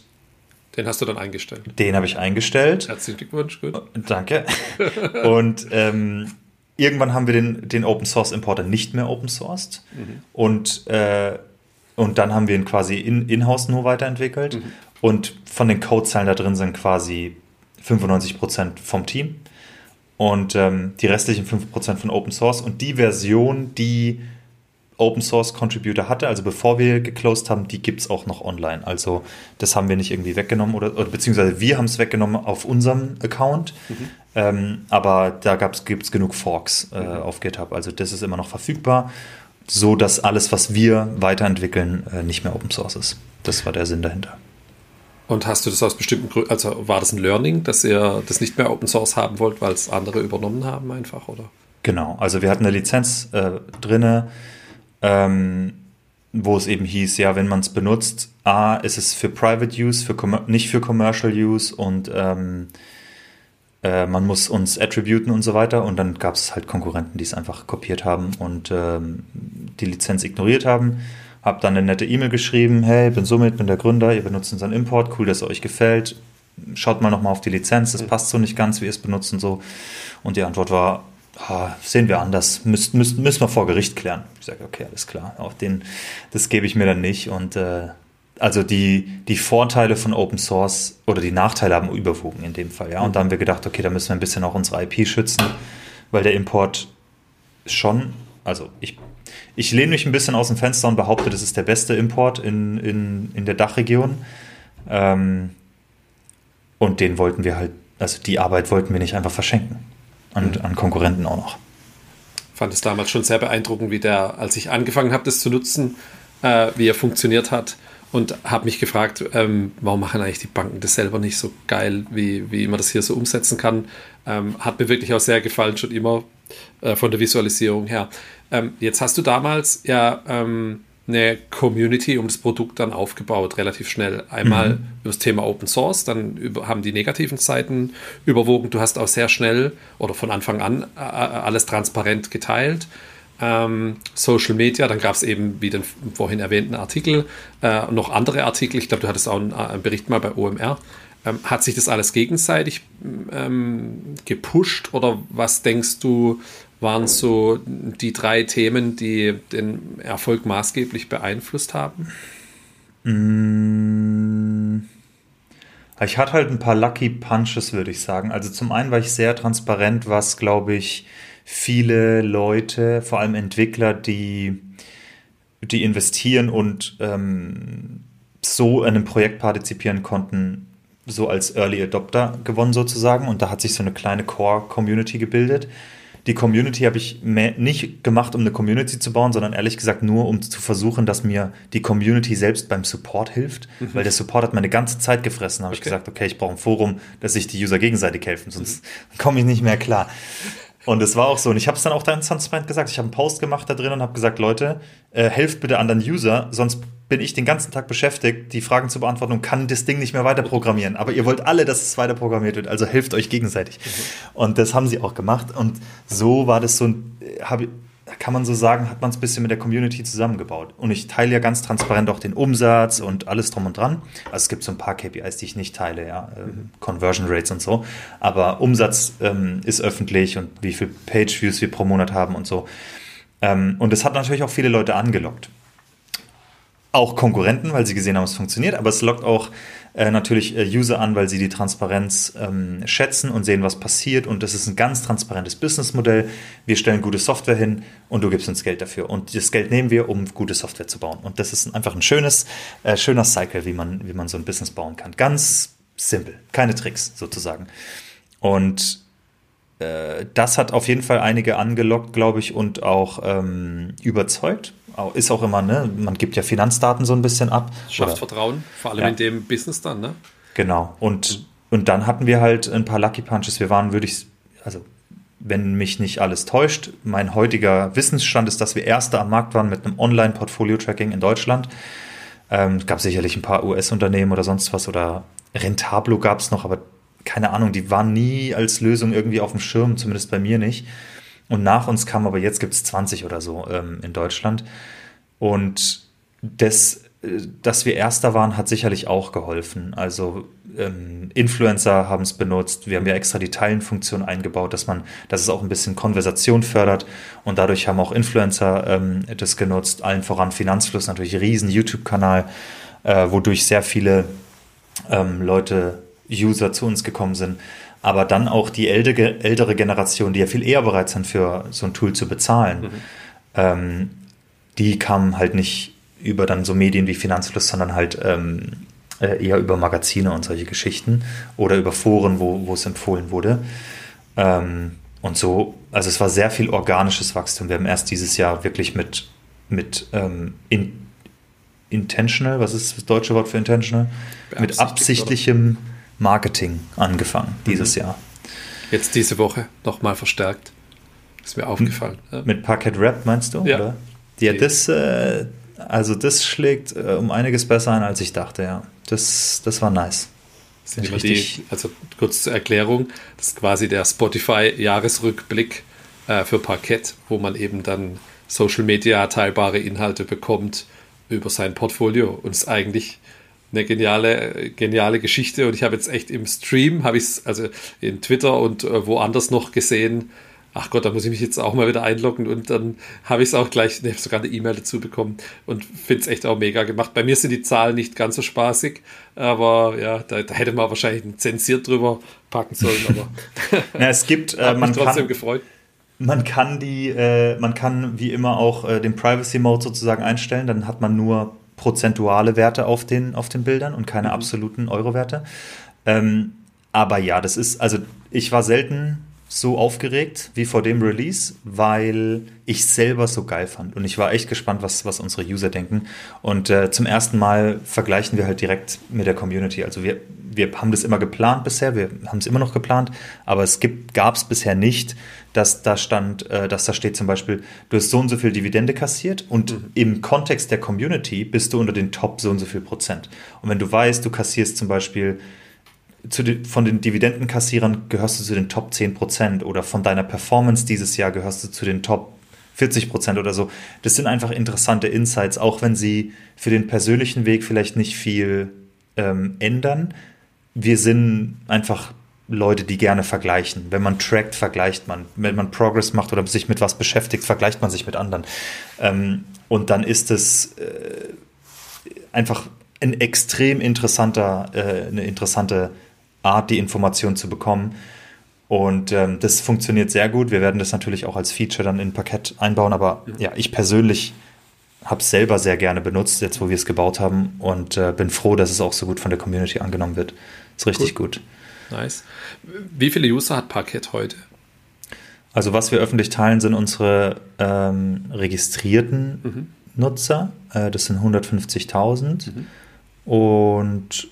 Speaker 1: Den hast du dann eingestellt.
Speaker 2: Den habe ich eingestellt.
Speaker 1: Herzlichen Glückwunsch, gut.
Speaker 2: Danke. und ähm, irgendwann haben wir den, den Open Source Importer nicht mehr open sourced. Mhm. Und, äh, und dann haben wir ihn quasi in, in-house nur weiterentwickelt. Mhm. Und von den Codezeilen da drin sind quasi 95% vom Team und ähm, die restlichen 5% von Open Source. Und die Version, die Open Source Contributor hatte, also bevor wir geclosed haben, die gibt es auch noch online. Also das haben wir nicht irgendwie weggenommen oder, oder beziehungsweise wir haben es weggenommen auf unserem Account. Mhm. Ähm, aber da gibt es genug Forks äh, mhm. auf GitHub. Also das ist immer noch verfügbar, so dass alles, was wir weiterentwickeln, äh, nicht mehr Open Source ist. Das war der Sinn dahinter.
Speaker 1: Und hast du das aus bestimmten Gründen, also war das ein Learning, dass ihr das nicht mehr Open Source haben wollt, weil es andere übernommen haben einfach, oder?
Speaker 2: Genau, also wir hatten eine Lizenz äh, drinne, ähm, wo es eben hieß, ja, wenn man es benutzt, A, ist es für Private Use, für nicht für Commercial Use und ähm, äh, man muss uns attributen und so weiter. Und dann gab es halt Konkurrenten, die es einfach kopiert haben und ähm, die Lizenz ignoriert haben. Hab dann eine nette E-Mail geschrieben, hey, bin somit, bin der Gründer, ihr benutzt unseren Import, cool, dass er euch gefällt. Schaut mal nochmal auf die Lizenz, das passt so nicht ganz, wie ihr es benutzt und so. Und die Antwort war, ah, sehen wir anders, müssen, müssen, müssen wir vor Gericht klären. Ich sage, okay, alles klar, auch den, das gebe ich mir dann nicht. Und äh, also die, die Vorteile von Open Source oder die Nachteile haben überwogen in dem Fall, ja. Und da haben wir gedacht, okay, da müssen wir ein bisschen auch unsere IP schützen, weil der Import schon, also ich ich lehne mich ein bisschen aus dem Fenster und behaupte, das ist der beste Import in, in, in der Dachregion. Ähm, und den wollten wir halt, also die Arbeit wollten wir nicht einfach verschenken. Und mhm. an Konkurrenten auch noch.
Speaker 1: Fand es damals schon sehr beeindruckend, wie der, als ich angefangen habe, das zu nutzen, äh, wie er funktioniert hat. Und habe mich gefragt, ähm, warum machen eigentlich die Banken das selber nicht so geil, wie, wie man das hier so umsetzen kann. Ähm, hat mir wirklich auch sehr gefallen, schon immer äh, von der Visualisierung her. Ähm, jetzt hast du damals ja ähm, eine Community um das Produkt dann aufgebaut, relativ schnell. Einmal mhm. über das Thema Open Source, dann über, haben die negativen Seiten überwogen. Du hast auch sehr schnell oder von Anfang an äh, alles transparent geteilt. Ähm, Social Media, dann gab es eben, wie den vorhin erwähnten Artikel, äh, noch andere Artikel. Ich glaube, du hattest auch einen, einen Bericht mal bei OMR. Ähm, hat sich das alles gegenseitig ähm, gepusht oder was denkst du, waren so die drei Themen, die den Erfolg maßgeblich beeinflusst haben?
Speaker 2: Mm. Ich hatte halt ein paar Lucky Punches, würde ich sagen. Also zum einen war ich sehr transparent, was, glaube ich, viele Leute, vor allem Entwickler, die, die investieren und ähm, so an einem Projekt partizipieren konnten, so als Early Adopter gewonnen sozusagen. Und da hat sich so eine kleine Core-Community gebildet die Community habe ich nicht gemacht, um eine Community zu bauen, sondern ehrlich gesagt nur, um zu versuchen, dass mir die Community selbst beim Support hilft, mhm. weil der Support hat meine ganze Zeit gefressen. Habe okay. ich gesagt, okay, ich brauche ein Forum, dass sich die User gegenseitig helfen, sonst mhm. komme ich nicht mehr klar. Und es war auch so. Und ich habe es dann auch transparent gesagt. Ich habe einen Post gemacht da drin und habe gesagt, Leute, äh, helft bitte anderen User, sonst bin ich den ganzen Tag beschäftigt, die Fragen zu beantworten und kann das Ding nicht mehr weiter programmieren. Aber ihr wollt alle, dass es weiter programmiert wird, also helft euch gegenseitig. Mhm. Und das haben sie auch gemacht. Und so war das so ein, habe kann man so sagen, hat man es ein bisschen mit der Community zusammengebaut. Und ich teile ja ganz transparent auch den Umsatz und alles drum und dran. Also es gibt so ein paar KPIs, die ich nicht teile, ja, ähm, Conversion Rates und so. Aber Umsatz ähm, ist öffentlich und wie viel Page Views wir pro Monat haben und so. Ähm, und es hat natürlich auch viele Leute angelockt auch Konkurrenten, weil sie gesehen haben, es funktioniert, aber es lockt auch äh, natürlich äh, User an, weil sie die Transparenz ähm, schätzen und sehen, was passiert. Und das ist ein ganz transparentes Businessmodell. Wir stellen gute Software hin und du gibst uns Geld dafür. Und das Geld nehmen wir, um gute Software zu bauen. Und das ist einfach ein schönes, äh, schöner Cycle, wie man, wie man so ein Business bauen kann. Ganz simpel, keine Tricks sozusagen. Und äh, das hat auf jeden Fall einige angelockt, glaube ich, und auch ähm, überzeugt ist auch immer, ne? Man gibt ja Finanzdaten so ein bisschen ab.
Speaker 1: Schafft oder, Vertrauen, vor allem ja. in dem Business dann, ne?
Speaker 2: Genau. Und, und dann hatten wir halt ein paar Lucky Punches. Wir waren, würde ich, also wenn mich nicht alles täuscht, mein heutiger Wissensstand ist, dass wir Erste am Markt waren mit einem Online-Portfolio-Tracking in Deutschland. Ähm, es gab sicherlich ein paar US-Unternehmen oder sonst was oder Rentablo gab es noch, aber keine Ahnung, die waren nie als Lösung irgendwie auf dem Schirm, zumindest bei mir nicht. Und nach uns kam aber jetzt gibt es 20 oder so ähm, in Deutschland. Und das dass wir Erster waren, hat sicherlich auch geholfen. Also ähm, Influencer haben es benutzt. Wir haben ja extra die Teilenfunktion eingebaut, dass man, dass es auch ein bisschen Konversation fördert. Und dadurch haben auch Influencer ähm, das genutzt. Allen voran Finanzfluss, natürlich riesen YouTube-Kanal, äh, wodurch sehr viele ähm, Leute, User zu uns gekommen sind. Aber dann auch die ältere, ältere Generation, die ja viel eher bereit sind, für so ein Tool zu bezahlen, mhm. ähm, die kamen halt nicht über dann so Medien wie Finanzfluss, sondern halt ähm, äh, eher über Magazine und solche Geschichten oder über Foren, wo, wo es empfohlen wurde. Ähm, und so, also es war sehr viel organisches Wachstum. Wir haben erst dieses Jahr wirklich mit, mit ähm, in, intentional, was ist das deutsche Wort für intentional? Mit absichtlichem Marketing angefangen dieses mhm. Jahr.
Speaker 1: Jetzt diese Woche nochmal verstärkt. Ist mir aufgefallen.
Speaker 2: Mit Parket Rap meinst du?
Speaker 1: Ja.
Speaker 2: Oder? Ja, das, äh, also das schlägt äh, um einiges besser ein, als ich dachte, ja. Das, das war nice.
Speaker 1: Das sind immer die, also kurz zur Erklärung, das ist quasi der Spotify-Jahresrückblick äh, für Parkett, wo man eben dann Social Media teilbare Inhalte bekommt über sein Portfolio und es eigentlich eine geniale, geniale Geschichte und ich habe jetzt echt im Stream, habe ich es also in Twitter und äh, woanders noch gesehen, ach Gott, da muss ich mich jetzt auch mal wieder einloggen und dann habe ich es auch gleich, ich habe sogar eine E-Mail dazu bekommen und finde es echt auch mega gemacht. Bei mir sind die Zahlen nicht ganz so spaßig, aber ja, da, da hätte man wahrscheinlich ein zensiert drüber packen sollen, aber
Speaker 2: ja, es gibt,
Speaker 1: äh, man trotzdem
Speaker 2: kann,
Speaker 1: gefreut.
Speaker 2: Man kann die, äh, man kann wie immer auch äh, den Privacy Mode sozusagen einstellen, dann hat man nur prozentuale Werte auf den, auf den Bildern und keine mhm. absoluten Euro-Werte. Ähm, aber ja, das ist, also ich war selten so aufgeregt wie vor dem Release, weil ich selber so geil fand. Und ich war echt gespannt, was, was unsere User denken. Und äh, zum ersten Mal vergleichen wir halt direkt mit der Community. Also wir, wir haben das immer geplant bisher, wir haben es immer noch geplant, aber es gab es bisher nicht, dass da stand, äh, dass da steht zum Beispiel, du hast so und so viel Dividende kassiert und mhm. im Kontext der Community bist du unter den Top so und so viel Prozent. Und wenn du weißt, du kassierst zum Beispiel den, von den Dividendenkassierern gehörst du zu den Top 10% oder von deiner Performance dieses Jahr gehörst du zu den Top 40% oder so. Das sind einfach interessante Insights, auch wenn sie für den persönlichen Weg vielleicht nicht viel ähm, ändern. Wir sind einfach Leute, die gerne vergleichen. Wenn man trackt, vergleicht man. Wenn man Progress macht oder sich mit was beschäftigt, vergleicht man sich mit anderen. Ähm, und dann ist es äh, einfach ein extrem interessanter, äh, eine interessante Art, die Information zu bekommen. Und ähm, das funktioniert sehr gut. Wir werden das natürlich auch als Feature dann in Parkett einbauen. Aber ja, ich persönlich habe es selber sehr gerne benutzt, jetzt wo wir es gebaut haben. Und äh, bin froh, dass es auch so gut von der Community angenommen wird. Ist richtig cool. gut.
Speaker 1: Nice. Wie viele User hat Parkett heute?
Speaker 2: Also was wir öffentlich teilen, sind unsere ähm, registrierten mhm. Nutzer. Äh, das sind 150.000. Mhm. Und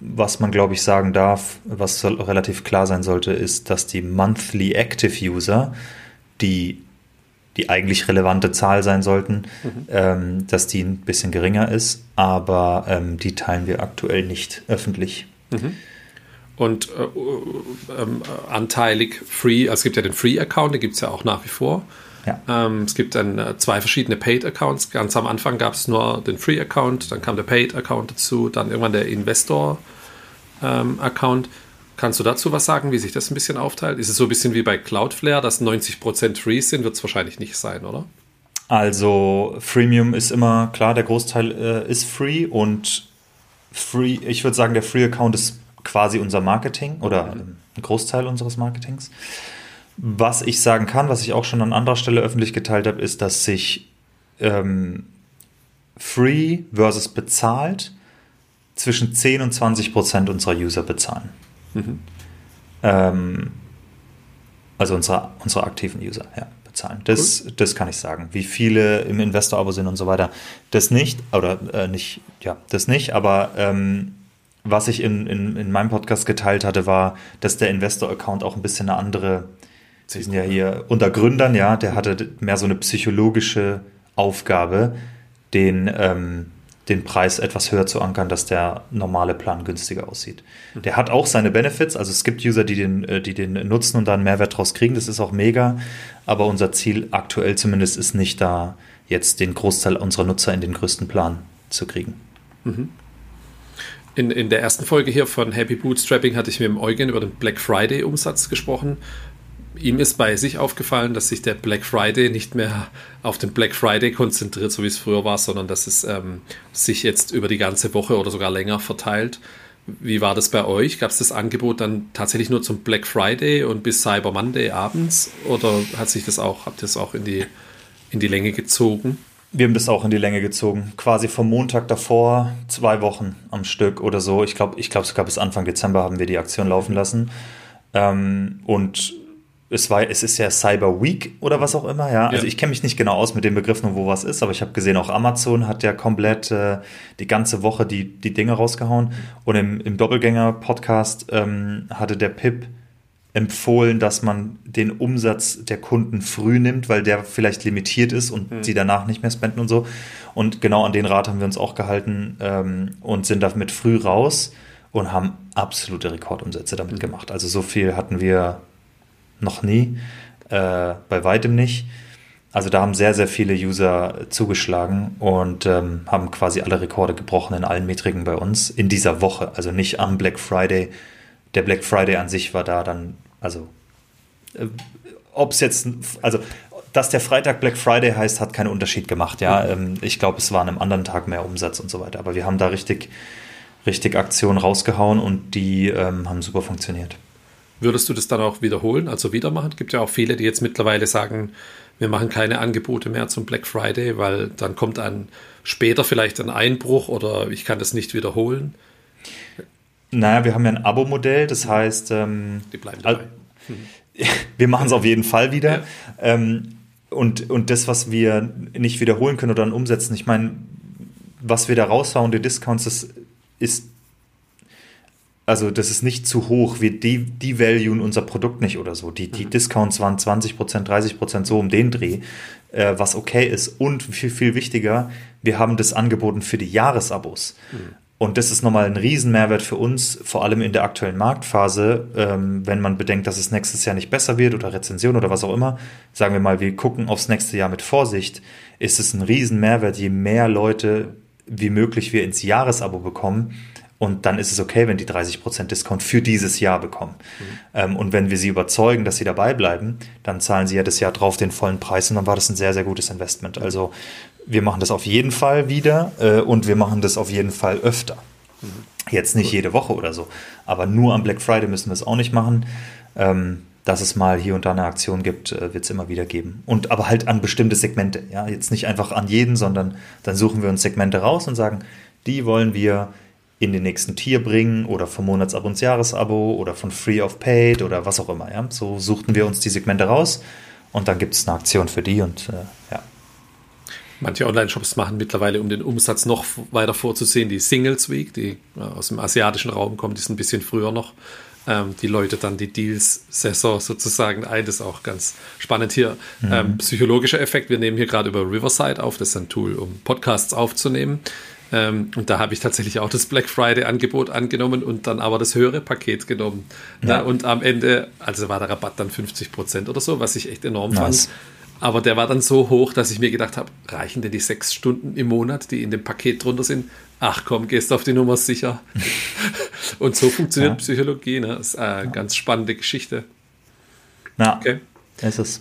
Speaker 2: was man, glaube ich, sagen darf, was relativ klar sein sollte, ist, dass die Monthly Active User, die die eigentlich relevante Zahl sein sollten, mhm. ähm, dass die ein bisschen geringer ist, aber ähm, die teilen wir aktuell nicht öffentlich.
Speaker 1: Mhm. Und äh, äh, äh, anteilig Free, also es gibt ja den Free-Account, den gibt es ja auch nach wie vor. Ja. Ähm, es gibt dann äh, zwei verschiedene Paid-Accounts. Ganz am Anfang gab es nur den Free-Account, dann kam der Paid-Account dazu, dann irgendwann der Investor-Account. Ähm, Kannst du dazu was sagen, wie sich das ein bisschen aufteilt? Ist es so ein bisschen wie bei Cloudflare, dass 90% Free sind? Wird es wahrscheinlich nicht sein, oder?
Speaker 2: Also Freemium ist immer klar, der Großteil äh, ist free und free, ich würde sagen, der Free-Account ist quasi unser Marketing oder mhm. ein Großteil unseres Marketings. Was ich sagen kann, was ich auch schon an anderer Stelle öffentlich geteilt habe, ist, dass sich ähm, Free versus bezahlt zwischen 10 und 20 Prozent unserer User bezahlen. Mhm. Ähm, also unsere, unsere aktiven User, ja, bezahlen. Das, cool. das kann ich sagen. Wie viele im Investor-Abo sind und so weiter, das nicht, oder äh, nicht, ja, das nicht, aber ähm, was ich in, in, in meinem Podcast geteilt hatte, war, dass der Investor-Account auch ein bisschen eine andere Sie sind ja hier unter Gründern, ja, der hatte mehr so eine psychologische Aufgabe, den, ähm, den Preis etwas höher zu ankern, dass der normale Plan günstiger aussieht. Der hat auch seine Benefits, also es gibt User, die den, äh, die den nutzen und da einen Mehrwert draus kriegen, das ist auch mega, aber unser Ziel aktuell zumindest ist nicht da, jetzt den Großteil unserer Nutzer in den größten Plan zu kriegen.
Speaker 1: Mhm. In, in der ersten Folge hier von Happy Bootstrapping hatte ich mit dem Eugen über den Black Friday Umsatz gesprochen. Ihm ist bei sich aufgefallen, dass sich der Black Friday nicht mehr auf den Black Friday konzentriert, so wie es früher war, sondern dass es ähm, sich jetzt über die ganze Woche oder sogar länger verteilt. Wie war das bei euch? Gab es das Angebot dann tatsächlich nur zum Black Friday und bis Cyber Monday abends? Oder hat sich das auch, habt ihr das auch in die, in die Länge gezogen?
Speaker 2: Wir haben das auch in die Länge gezogen. Quasi vom Montag davor zwei Wochen am Stück oder so. Ich glaube, ich glaube sogar bis Anfang Dezember haben wir die Aktion laufen lassen. Ähm, und es war, es ist ja Cyber Week oder was auch immer, ja. Also ich kenne mich nicht genau aus mit den Begriffen, wo was ist, aber ich habe gesehen, auch Amazon hat ja komplett äh, die ganze Woche die, die Dinge rausgehauen. Und im, im Doppelgänger-Podcast ähm, hatte der Pip empfohlen, dass man den Umsatz der Kunden früh nimmt, weil der vielleicht limitiert ist und mhm. sie danach nicht mehr spenden und so. Und genau an den Rat haben wir uns auch gehalten ähm, und sind damit früh raus und haben absolute Rekordumsätze damit mhm. gemacht. Also so viel hatten wir noch nie, äh, bei weitem nicht. Also da haben sehr, sehr viele User zugeschlagen und ähm, haben quasi alle Rekorde gebrochen in allen Metriken bei uns in dieser Woche. Also nicht am Black Friday. Der Black Friday an sich war da dann also, äh, ob es jetzt, also, dass der Freitag Black Friday heißt, hat keinen Unterschied gemacht. Ja, mhm. ähm, ich glaube, es war an einem anderen Tag mehr Umsatz und so weiter. Aber wir haben da richtig, richtig Aktionen rausgehauen und die ähm, haben super funktioniert.
Speaker 1: Würdest du das dann auch wiederholen, also wieder machen? Es gibt ja auch viele, die jetzt mittlerweile sagen, wir machen keine Angebote mehr zum Black Friday, weil dann kommt ein später vielleicht ein Einbruch oder ich kann das nicht wiederholen.
Speaker 2: Naja, wir haben ja ein Abo-Modell, das heißt, ähm,
Speaker 1: die bleiben dabei.
Speaker 2: Wir machen es auf jeden Fall wieder. Ja. Ähm, und, und das, was wir nicht wiederholen können oder dann umsetzen, ich meine, was wir da raushauen, die Discounts, das ist also das ist nicht zu hoch. Wir die, die valuen unser Produkt nicht oder so. Die, die mhm. Discounts waren 20%, 30% so um den Dreh, äh, was okay ist. Und viel, viel wichtiger, wir haben das angeboten für die Jahresabos. Mhm. Und das ist nochmal ein Riesenmehrwert für uns, vor allem in der aktuellen Marktphase, ähm, wenn man bedenkt, dass es nächstes Jahr nicht besser wird oder Rezension oder was auch immer. Sagen wir mal, wir gucken aufs nächste Jahr mit Vorsicht, ist es ein Riesenmehrwert, je mehr Leute wie möglich wir ins Jahresabo bekommen. Und dann ist es okay, wenn die 30% Discount für dieses Jahr bekommen. Mhm. Ähm, und wenn wir sie überzeugen, dass sie dabei bleiben, dann zahlen sie ja das Jahr drauf den vollen Preis und dann war das ein sehr, sehr gutes Investment. Also wir machen das auf jeden Fall wieder äh, und wir machen das auf jeden Fall öfter. Mhm. Jetzt nicht jede Woche oder so, aber nur am Black Friday müssen wir es auch nicht machen. Ähm, dass es mal hier und da eine Aktion gibt, äh, wird es immer wieder geben. Und aber halt an bestimmte Segmente. Ja, jetzt nicht einfach an jeden, sondern dann suchen wir uns Segmente raus und sagen, die wollen wir in den nächsten Tier bringen oder vom Monatsabo ins Jahresabo oder von Free of Paid oder was auch immer. Ja? So suchten wir uns die Segmente raus und dann gibt es eine Aktion für die und äh, ja.
Speaker 1: Manche Online-Shops machen mittlerweile, um den Umsatz noch weiter vorzusehen, die Singles Week, die aus dem asiatischen Raum kommt, die ist ein bisschen früher noch. Ähm, die läutet dann die Deals-Saison sozusagen ein. Das ist auch ganz spannend hier. Mhm. Ähm, psychologischer Effekt, wir nehmen hier gerade über Riverside auf, das ist ein Tool, um Podcasts aufzunehmen. Ähm, und da habe ich tatsächlich auch das Black Friday-Angebot angenommen und dann aber das höhere Paket genommen. Ja. und am Ende, also war der Rabatt dann 50 Prozent oder so, was ich echt enorm nice. fand. Aber der war dann so hoch, dass ich mir gedacht habe, reichen denn die sechs Stunden im Monat, die in dem Paket drunter sind? Ach komm, gehst auf die Nummer sicher. und so funktioniert ja. Psychologie. Ne? Das ist eine ganz spannende Geschichte.
Speaker 2: Ja, okay. ist es.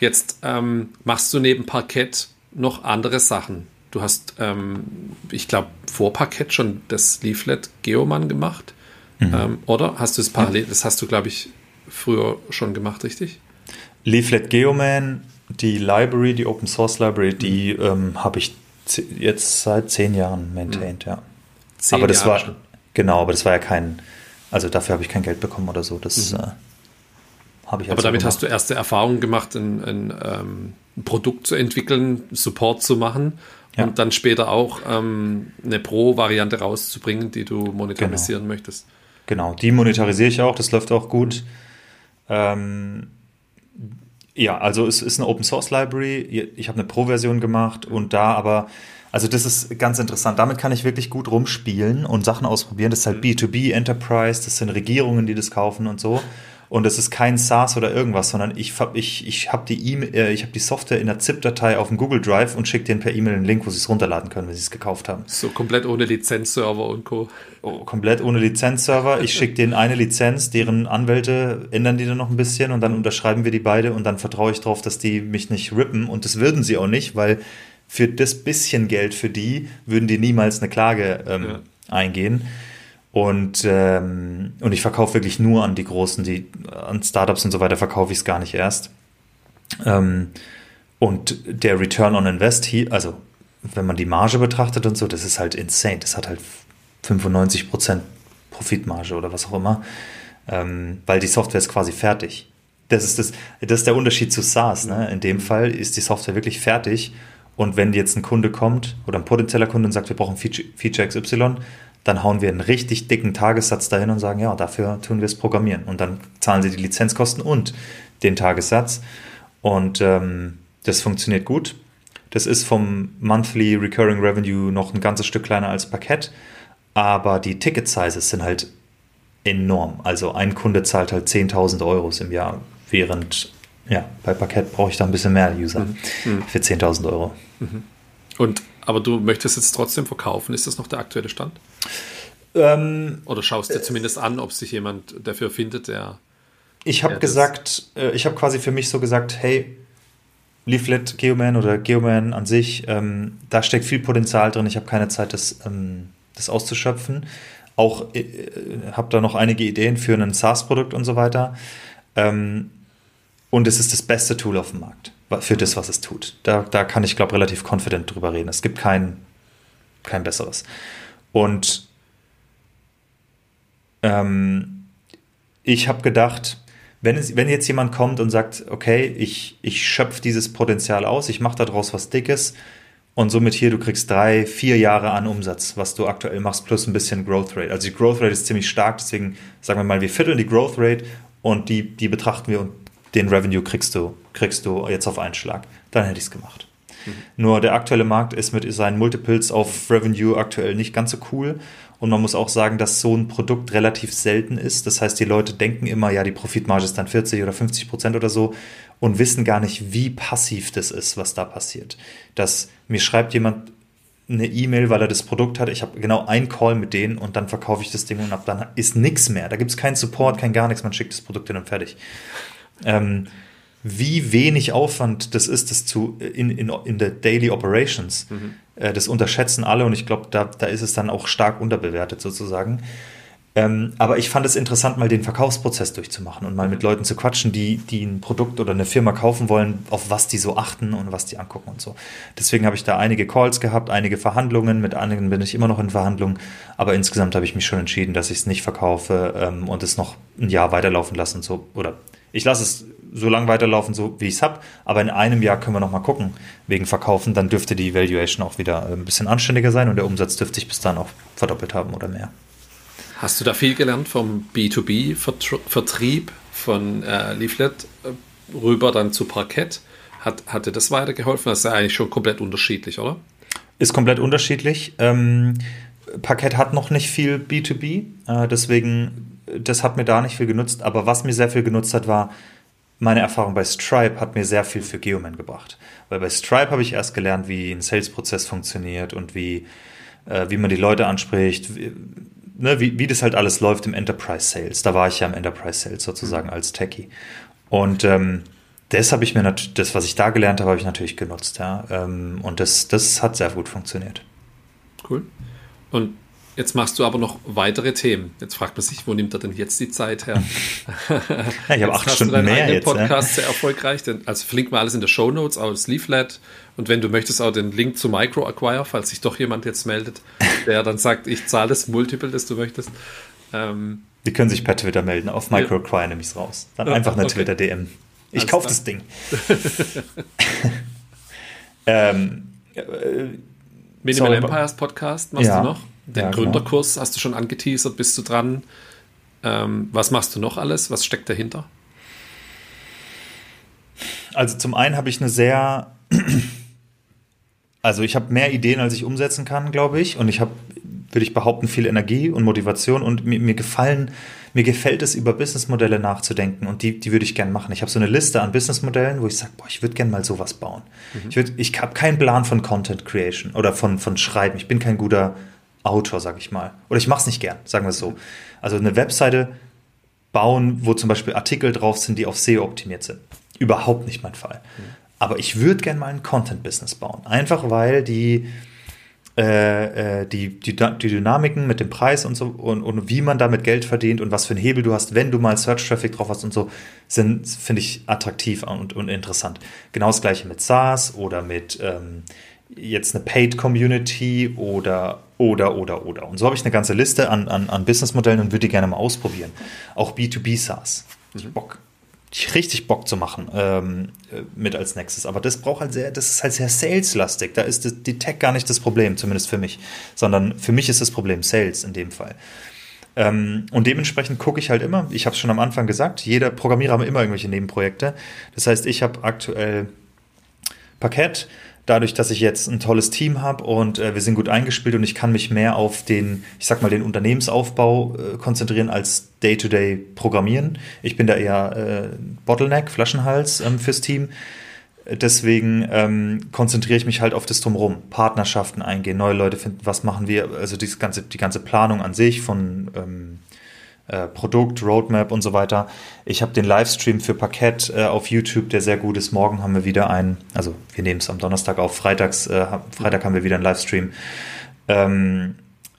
Speaker 1: Jetzt ähm, machst du neben Parkett noch andere Sachen. Du hast, ähm, ich glaube, vor Parkett schon das Leaflet Geoman gemacht. Mhm. Ähm, oder hast du es parallel? Das hast du, glaube ich, früher schon gemacht, richtig?
Speaker 2: Leaflet Geoman die Library, die Open Source Library, die mhm. ähm, habe ich jetzt seit zehn Jahren maintained, mhm. ja. Zehn aber das Jahre war schon. genau, aber das war ja kein, also dafür habe ich kein Geld bekommen oder so. Das mhm. äh,
Speaker 1: habe ich. Aber damit gemacht. hast du erste Erfahrungen gemacht, ein, ein, ähm, ein, Produkt zu entwickeln, Support zu machen ja. und dann später auch ähm, eine Pro-Variante rauszubringen, die du monetarisieren
Speaker 2: genau.
Speaker 1: möchtest.
Speaker 2: Genau, die monetarisiere ich auch. Das läuft auch gut. Ähm, ja, also es ist eine Open Source Library. Ich habe eine Pro-Version gemacht und da aber, also das ist ganz interessant. Damit kann ich wirklich gut rumspielen und Sachen ausprobieren. Das ist halt B2B mhm. Enterprise, das sind Regierungen, die das kaufen und so. Und es ist kein SaaS oder irgendwas, sondern ich, ich, ich habe die, e äh, ich hab die Software in der ZIP-Datei auf dem Google Drive und schicke denen per E-Mail einen Link, wo sie es runterladen können, wenn sie es gekauft haben.
Speaker 1: So komplett ohne Lizenzserver und Co.
Speaker 2: Oh, komplett ohne Lizenzserver. Ich schicke denen eine Lizenz, deren Anwälte ändern die dann noch ein bisschen und dann unterschreiben wir die beide und dann vertraue ich darauf, dass die mich nicht rippen und das würden sie auch nicht, weil für das bisschen Geld für die würden die niemals eine Klage ähm, ja. eingehen. Und, ähm, und ich verkaufe wirklich nur an die Großen, die an Startups und so weiter verkaufe ich es gar nicht erst. Ähm, und der Return on Invest also wenn man die Marge betrachtet und so, das ist halt insane. Das hat halt 95% Profitmarge oder was auch immer, ähm, weil die Software ist quasi fertig. Das ist, das, das ist der Unterschied zu SaaS. Ne? In dem Fall ist die Software wirklich fertig und wenn jetzt ein Kunde kommt oder ein potenzieller Kunde und sagt, wir brauchen Feature, Feature XY, dann hauen wir einen richtig dicken Tagessatz dahin und sagen, ja, dafür tun wir es programmieren. Und dann zahlen sie die Lizenzkosten und den Tagessatz. Und ähm, das funktioniert gut. Das ist vom Monthly Recurring Revenue noch ein ganzes Stück kleiner als Parkett, aber die Ticket Sizes sind halt enorm. Also ein Kunde zahlt halt 10.000 Euro im Jahr, während ja, bei Parkett brauche ich da ein bisschen mehr User mhm. mhm. für 10.000 Euro.
Speaker 1: Mhm. Und aber du möchtest jetzt trotzdem verkaufen. Ist das noch der aktuelle Stand?
Speaker 2: Ähm,
Speaker 1: Oder schaust dir zumindest an, ob sich jemand dafür findet, der.
Speaker 2: Ich habe gesagt, äh, ich habe quasi für mich so gesagt, hey, Leaflet Geoman oder Geoman an sich, ähm, da steckt viel Potenzial drin. Ich habe keine Zeit, das, ähm, das auszuschöpfen. Auch äh, habe da noch einige Ideen für ein SaaS-Produkt und so weiter. Ähm, und es ist das beste Tool auf dem Markt für das, was es tut. Da, da kann ich, glaube relativ confident drüber reden. Es gibt kein, kein besseres. Und ähm, ich habe gedacht, wenn, es, wenn jetzt jemand kommt und sagt, okay, ich, ich schöpfe dieses Potenzial aus, ich mache daraus was Dickes und somit hier, du kriegst drei, vier Jahre an Umsatz, was du aktuell machst, plus ein bisschen Growth Rate. Also die Growth Rate ist ziemlich stark, deswegen sagen wir mal, wir vierteln die Growth Rate und die, die betrachten wir und den Revenue kriegst du, kriegst du jetzt auf einen Schlag. Dann hätte ich es gemacht. Mhm. Nur der aktuelle Markt ist mit seinen Multiples auf Revenue aktuell nicht ganz so cool. Und man muss auch sagen, dass so ein Produkt relativ selten ist. Das heißt, die Leute denken immer, ja, die Profitmarge ist dann 40 oder 50 Prozent oder so und wissen gar nicht, wie passiv das ist, was da passiert. Dass mir schreibt jemand eine E-Mail, weil er das Produkt hat. Ich habe genau einen Call mit denen und dann verkaufe ich das Ding und ab dann ist nichts mehr. Da gibt es keinen Support, kein gar nichts. Man schickt das Produkt hin und fertig ähm, wie wenig Aufwand das ist, das zu in, in, in der Daily Operations. Mhm. Äh, das unterschätzen alle und ich glaube, da, da ist es dann auch stark unterbewertet sozusagen. Ähm, aber ich fand es interessant, mal den Verkaufsprozess durchzumachen und mal mit Leuten zu quatschen, die, die ein Produkt oder eine Firma kaufen wollen, auf was die so achten und was die angucken und so. Deswegen habe ich da einige Calls gehabt, einige Verhandlungen, mit einigen bin ich immer noch in Verhandlungen, aber insgesamt habe ich mich schon entschieden, dass ich es nicht verkaufe ähm, und es noch ein Jahr weiterlaufen lassen so oder ich lasse es so lange weiterlaufen, so wie ich es habe. Aber in einem Jahr können wir noch mal gucken wegen Verkaufen. Dann dürfte die Valuation auch wieder ein bisschen anständiger sein und der Umsatz dürfte sich bis dann auch verdoppelt haben oder mehr.
Speaker 1: Hast du da viel gelernt vom B2B-Vertrieb von äh, Leaflet äh, rüber dann zu Parkett? Hat, hat dir das weitergeholfen? Das ist ja eigentlich schon komplett unterschiedlich, oder?
Speaker 2: Ist komplett unterschiedlich. Ähm, Parkett hat noch nicht viel B2B, äh, deswegen das hat mir da nicht viel genutzt, aber was mir sehr viel genutzt hat, war meine Erfahrung bei Stripe hat mir sehr viel für Geoman gebracht. Weil bei Stripe habe ich erst gelernt, wie ein Sales-Prozess funktioniert und wie, äh, wie man die Leute anspricht, wie, ne, wie, wie das halt alles läuft im Enterprise Sales. Da war ich ja im Enterprise Sales sozusagen mhm. als Techie. Und ähm, das habe ich mir das, was ich da gelernt habe, habe ich natürlich genutzt, ja. Ähm, und das, das hat sehr gut funktioniert.
Speaker 1: Cool. Und Jetzt machst du aber noch weitere Themen. Jetzt fragt man sich, wo nimmt er denn jetzt die Zeit her?
Speaker 2: ja, ich habe acht Stunden mehr jetzt.
Speaker 1: Podcast ne? sehr erfolgreich. Also verlinken wir alles in der Show Notes, auch das Leaflet. Und wenn du möchtest, auch den Link zu Micro Acquire, falls sich doch jemand jetzt meldet, der dann sagt, ich zahle das Multiple, das du möchtest.
Speaker 2: Ähm, die können sich per Twitter melden. Auf Micro Acquire nehme ich es raus. Dann ja, einfach eine okay. Twitter-DM. Ich kaufe das Ding.
Speaker 1: ähm, äh, Minimal Sorry, Empires Podcast machst ja. du noch? Den ja, genau. Gründerkurs genau. hast du schon angeteasert, bist du dran? Ähm, was machst du noch alles? Was steckt dahinter?
Speaker 2: Also zum einen habe ich eine sehr, also ich habe mehr Ideen, als ich umsetzen kann, glaube ich. Und ich habe würde ich behaupten, viel Energie und Motivation und mir, mir gefallen, mir gefällt es, über Businessmodelle nachzudenken und die, die würde ich gerne machen. Ich habe so eine Liste an Businessmodellen, wo ich sage, boah, ich würde gerne mal sowas bauen. Mhm. Ich, würd, ich habe keinen Plan von Content Creation oder von, von Schreiben. Ich bin kein guter Autor, sag ich mal. Oder ich mache es nicht gern, sagen wir es so. Also eine Webseite bauen, wo zum Beispiel Artikel drauf sind, die auf SEO optimiert sind. Überhaupt nicht mein Fall. Aber ich würde gerne mal ein Content-Business bauen. Einfach weil die, äh, äh, die, die, die, Dynamiken mit dem Preis und so und, und wie man damit Geld verdient und was für einen Hebel du hast, wenn du mal Search-Traffic drauf hast und so, sind, finde ich, attraktiv und, und interessant. Genau das gleiche mit SaaS oder mit ähm, jetzt eine Paid Community oder oder oder oder. Und so habe ich eine ganze Liste an, an, an Businessmodellen und würde die gerne mal ausprobieren. Auch B2B SaaS. Mhm. Bock. Richtig Bock zu machen ähm, äh, mit als nächstes. Aber das braucht halt sehr, das ist halt sehr saleslastig. Da ist die Tech gar nicht das Problem, zumindest für mich. Sondern für mich ist das Problem Sales in dem Fall. Ähm, und dementsprechend gucke ich halt immer, ich habe es schon am Anfang gesagt, jeder Programmierer hat immer irgendwelche Nebenprojekte. Das heißt, ich habe aktuell Parkett, dadurch, dass ich jetzt ein tolles Team habe und äh, wir sind gut eingespielt und ich kann mich mehr auf den, ich sag mal, den Unternehmensaufbau äh, konzentrieren als Day-to-Day -Day programmieren. Ich bin da eher äh, Bottleneck, Flaschenhals ähm, fürs Team. Deswegen ähm, konzentriere ich mich halt auf das Drumherum. Partnerschaften eingehen, neue Leute finden, was machen wir, also die ganze, die ganze Planung an sich von ähm, äh, Produkt, Roadmap und so weiter. Ich habe den Livestream für Parkett äh, auf YouTube, der sehr gut ist. Morgen haben wir wieder einen, also wir nehmen es am Donnerstag auf, Freitags, äh, Freitag haben wir wieder einen Livestream. Ähm,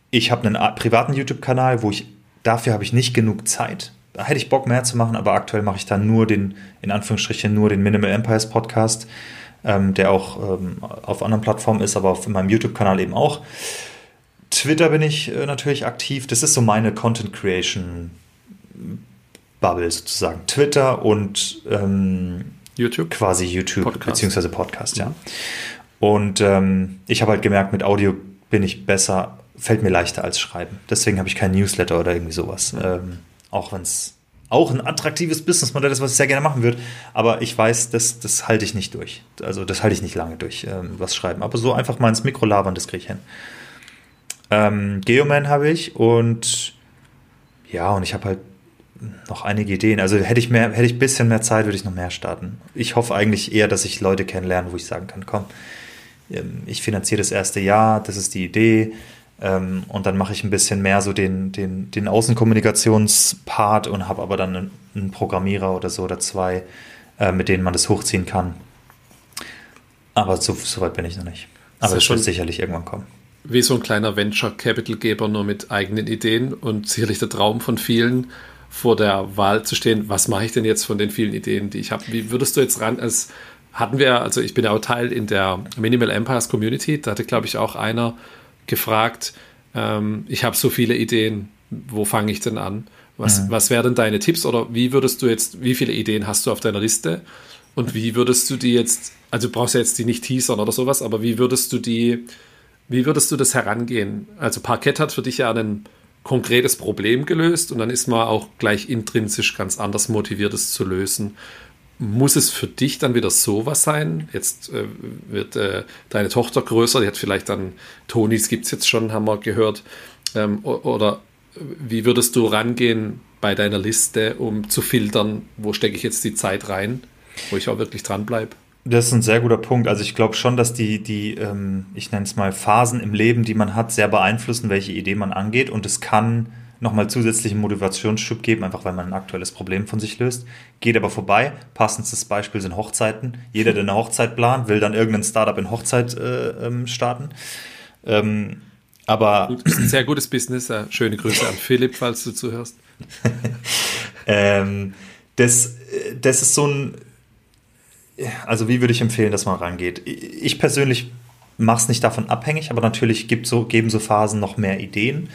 Speaker 2: ich habe einen privaten YouTube-Kanal, wo ich, dafür habe ich nicht genug Zeit. Da hätte ich Bock mehr zu machen, aber aktuell mache ich da nur den, in Anführungsstrichen, nur den Minimal Empires Podcast, ähm, der auch ähm, auf anderen Plattformen ist, aber auf meinem YouTube-Kanal eben auch. Twitter bin ich äh, natürlich aktiv. Das ist so meine Content Creation Bubble sozusagen. Twitter und ähm, YouTube. Quasi YouTube, Podcast. beziehungsweise Podcast, ja. Mhm. Und ähm, ich habe halt gemerkt, mit Audio bin ich besser, fällt mir leichter als Schreiben. Deswegen habe ich kein Newsletter oder irgendwie sowas. Mhm. Ähm, auch wenn es auch ein attraktives Businessmodell ist, was ich sehr gerne machen würde. Aber ich weiß, das, das halte ich nicht durch. Also das halte ich nicht lange durch, ähm, was schreiben. Aber so einfach mal ins Mikro labern, das kriege ich hin. Ähm, Geoman habe ich und ja, und ich habe halt noch einige Ideen. Also hätte ich mehr, hätte ich ein bisschen mehr Zeit, würde ich noch mehr starten. Ich hoffe eigentlich eher, dass ich Leute kennenlerne, wo ich sagen kann, komm, ähm, ich finanziere das erste Jahr, das ist die Idee. Ähm, und dann mache ich ein bisschen mehr so den, den, den Außenkommunikationspart und habe aber dann einen, Programmierer oder so oder zwei, äh, mit denen man das hochziehen kann. Aber so, so weit bin ich noch nicht. Aber es wird sicherlich irgendwann kommen
Speaker 1: wie so ein kleiner Venture Capital Geber nur mit eigenen Ideen und sicherlich der Traum von vielen vor der Wahl zu stehen, was mache ich denn jetzt von den vielen Ideen, die ich habe? Wie würdest du jetzt ran, als hatten wir, also ich bin ja auch Teil in der Minimal Empires Community, da hatte, glaube ich, auch einer gefragt, ähm, ich habe so viele Ideen, wo fange ich denn an? Was, mhm. was wären deine Tipps oder wie würdest du jetzt, wie viele Ideen hast du auf deiner Liste? Und wie würdest du die jetzt, also du brauchst ja jetzt die nicht teasern oder sowas, aber wie würdest du die wie würdest du das herangehen? Also Parkett hat für dich ja ein konkretes Problem gelöst und dann ist man auch gleich intrinsisch ganz anders motiviert, es zu lösen. Muss es für dich dann wieder sowas sein? Jetzt äh, wird äh, deine Tochter größer, die hat vielleicht dann, Tonis gibt es jetzt schon, haben wir gehört. Ähm, oder wie würdest du rangehen bei deiner Liste, um zu filtern, wo stecke ich jetzt die Zeit rein, wo ich auch wirklich dranbleibe?
Speaker 2: Das ist ein sehr guter Punkt. Also ich glaube schon, dass die, die ähm, ich nenne es mal, Phasen im Leben, die man hat, sehr beeinflussen, welche Idee man angeht. Und es kann nochmal zusätzlichen Motivationsschub geben, einfach weil man ein aktuelles Problem von sich löst. Geht aber vorbei. Passendes Beispiel sind Hochzeiten. Jeder, der eine Hochzeit plant, will dann irgendein Startup in Hochzeit äh, ähm, starten. Ähm, aber
Speaker 1: das ist ein sehr gutes Business. Schöne Grüße an Philipp, falls du zuhörst.
Speaker 2: ähm, das, äh, das ist so ein also wie würde ich empfehlen, dass man rangeht? Ich persönlich mache es nicht davon abhängig, aber natürlich gibt so, geben so Phasen noch mehr Ideen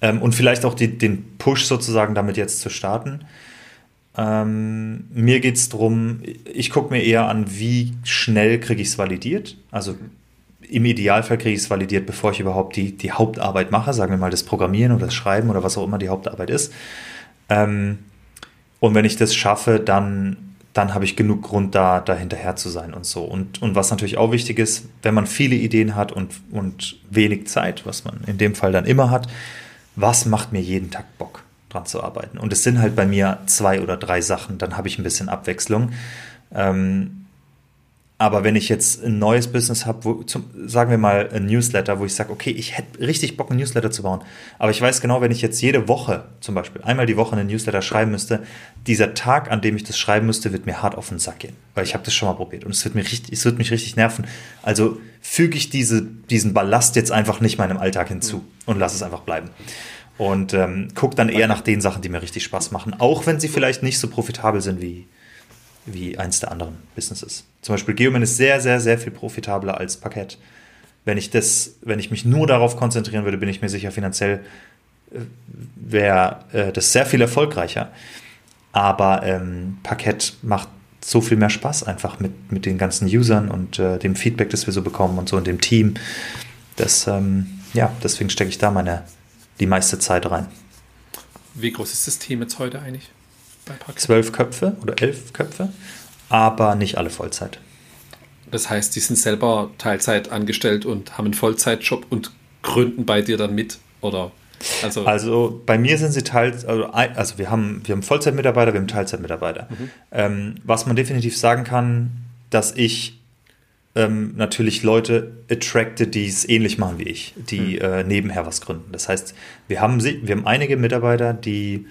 Speaker 2: ähm, und vielleicht auch die, den Push sozusagen damit jetzt zu starten. Ähm, mir geht es darum, ich gucke mir eher an, wie schnell kriege ich es validiert. Also im Idealfall kriege ich es validiert, bevor ich überhaupt die, die Hauptarbeit mache, sagen wir mal das Programmieren oder das Schreiben oder was auch immer die Hauptarbeit ist. Ähm, und wenn ich das schaffe, dann dann habe ich genug Grund, da, da hinterher zu sein und so. Und, und was natürlich auch wichtig ist, wenn man viele Ideen hat und, und wenig Zeit, was man in dem Fall dann immer hat, was macht mir jeden Tag Bock, dran zu arbeiten? Und es sind halt bei mir zwei oder drei Sachen, dann habe ich ein bisschen Abwechslung. Ähm, aber wenn ich jetzt ein neues Business habe, sagen wir mal ein Newsletter, wo ich sage, okay, ich hätte richtig Bock, ein Newsletter zu bauen, aber ich weiß genau, wenn ich jetzt jede Woche zum Beispiel einmal die Woche einen Newsletter schreiben müsste, dieser Tag, an dem ich das schreiben müsste, wird mir hart auf den Sack gehen, weil ich habe das schon mal probiert und es wird, mir richtig, es wird mich richtig nerven. Also füge ich diese, diesen Ballast jetzt einfach nicht meinem Alltag hinzu mhm. und lasse es einfach bleiben. Und ähm, guck dann eher nach den Sachen, die mir richtig Spaß machen, auch wenn sie vielleicht nicht so profitabel sind wie, wie eins der anderen Businesses. Zum Beispiel Geoman ist sehr, sehr, sehr viel profitabler als Parkett. Wenn ich das, wenn ich mich nur darauf konzentrieren würde, bin ich mir sicher, finanziell äh, wäre äh, das sehr viel erfolgreicher. Aber ähm, Parkett macht so viel mehr Spaß einfach mit, mit den ganzen Usern und äh, dem Feedback, das wir so bekommen und so und dem Team. Das, ähm, ja, deswegen stecke ich da meine, die meiste Zeit rein.
Speaker 1: Wie groß ist das Team jetzt heute eigentlich?
Speaker 2: Zwölf Köpfe oder elf Köpfe, aber nicht alle Vollzeit.
Speaker 1: Das heißt, die sind selber Teilzeit angestellt und haben einen Vollzeitjob und gründen bei dir dann mit, oder?
Speaker 2: Also, also bei mir sind sie teils, also, also wir haben, wir haben Vollzeitmitarbeiter, wir haben Teilzeitmitarbeiter. Mhm. Ähm, was man definitiv sagen kann, dass ich ähm, natürlich Leute attracte, die es ähnlich machen wie ich, die mhm. äh, nebenher was gründen. Das heißt, wir haben, wir haben einige Mitarbeiter, die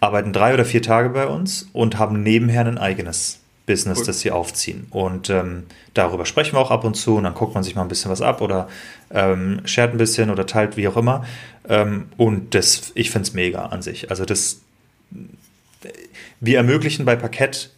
Speaker 2: arbeiten drei oder vier Tage bei uns und haben nebenher ein eigenes Business, cool. das sie aufziehen. Und ähm, darüber sprechen wir auch ab und zu und dann guckt man sich mal ein bisschen was ab oder ähm, shared ein bisschen oder teilt, wie auch immer. Ähm, und das, ich finde es mega an sich. Also das, wir ermöglichen bei Parkett,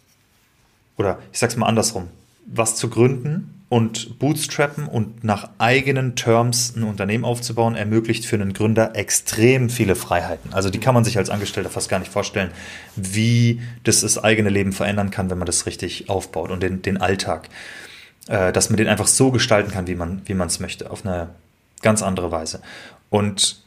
Speaker 2: oder ich sag's mal andersrum, was zu gründen und Bootstrappen und nach eigenen Terms ein Unternehmen aufzubauen, ermöglicht für einen Gründer extrem viele Freiheiten. Also die kann man sich als Angestellter fast gar nicht vorstellen, wie das das eigene Leben verändern kann, wenn man das richtig aufbaut und den, den Alltag. Äh, dass man den einfach so gestalten kann, wie man wie man es möchte, auf eine ganz andere Weise. Und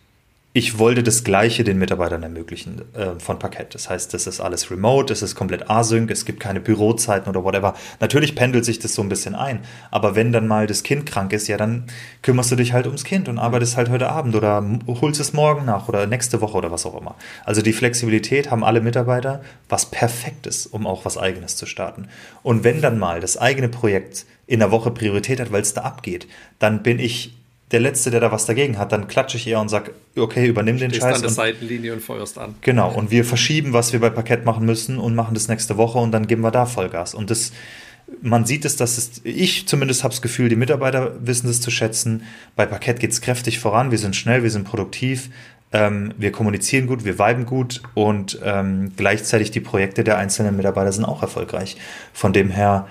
Speaker 2: ich wollte das Gleiche den Mitarbeitern ermöglichen äh, von Parkett. Das heißt, das ist alles remote, es ist komplett async, es gibt keine Bürozeiten oder whatever. Natürlich pendelt sich das so ein bisschen ein, aber wenn dann mal das Kind krank ist, ja, dann kümmerst du dich halt ums Kind und arbeitest halt heute Abend oder holst es morgen nach oder nächste Woche oder was auch immer. Also die Flexibilität haben alle Mitarbeiter, was perfekt ist, um auch was Eigenes zu starten. Und wenn dann mal das eigene Projekt in der Woche Priorität hat, weil es da abgeht, dann bin ich der Letzte, der da was dagegen hat, dann klatsche ich eher und sage, okay, übernimm den Scheiß. an
Speaker 1: der Seitenlinie und feuerst an.
Speaker 2: Genau, und wir verschieben, was wir bei Parkett machen müssen und machen das nächste Woche und dann geben wir da Vollgas. Und das, man sieht es, dass es, ich zumindest habe das Gefühl, die Mitarbeiter wissen es zu schätzen. Bei Parkett geht es kräftig voran, wir sind schnell, wir sind produktiv, ähm, wir kommunizieren gut, wir viben gut und ähm, gleichzeitig die Projekte der einzelnen Mitarbeiter sind auch erfolgreich. Von dem her,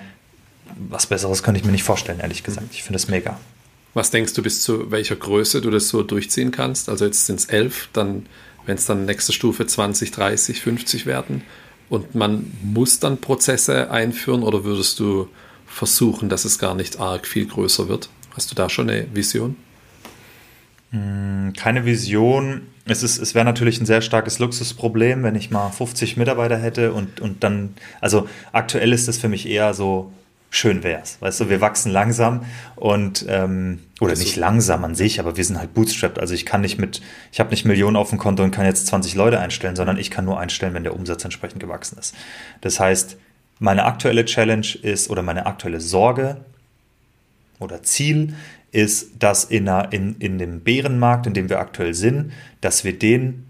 Speaker 2: was Besseres könnte ich mir nicht vorstellen, ehrlich gesagt. Ich finde es mega.
Speaker 1: Was denkst du, bis zu welcher Größe du das so durchziehen kannst? Also jetzt sind es elf, dann, wenn es dann nächste Stufe 20, 30, 50 werden und man muss dann Prozesse einführen oder würdest du versuchen, dass es gar nicht arg viel größer wird? Hast du da schon eine Vision?
Speaker 2: Hm, keine Vision. Es, es wäre natürlich ein sehr starkes Luxusproblem, wenn ich mal 50 Mitarbeiter hätte und, und dann, also aktuell ist das für mich eher so schön wär's. Weißt du, wir wachsen langsam und ähm, oder also, nicht langsam an sich, aber wir sind halt bootstrapped. Also ich kann nicht mit, ich habe nicht Millionen auf dem Konto und kann jetzt 20 Leute einstellen, sondern ich kann nur einstellen, wenn der Umsatz entsprechend gewachsen ist. Das heißt, meine aktuelle Challenge ist oder meine aktuelle Sorge oder Ziel ist, dass in, einer, in, in dem Bärenmarkt, in dem wir aktuell sind, dass wir den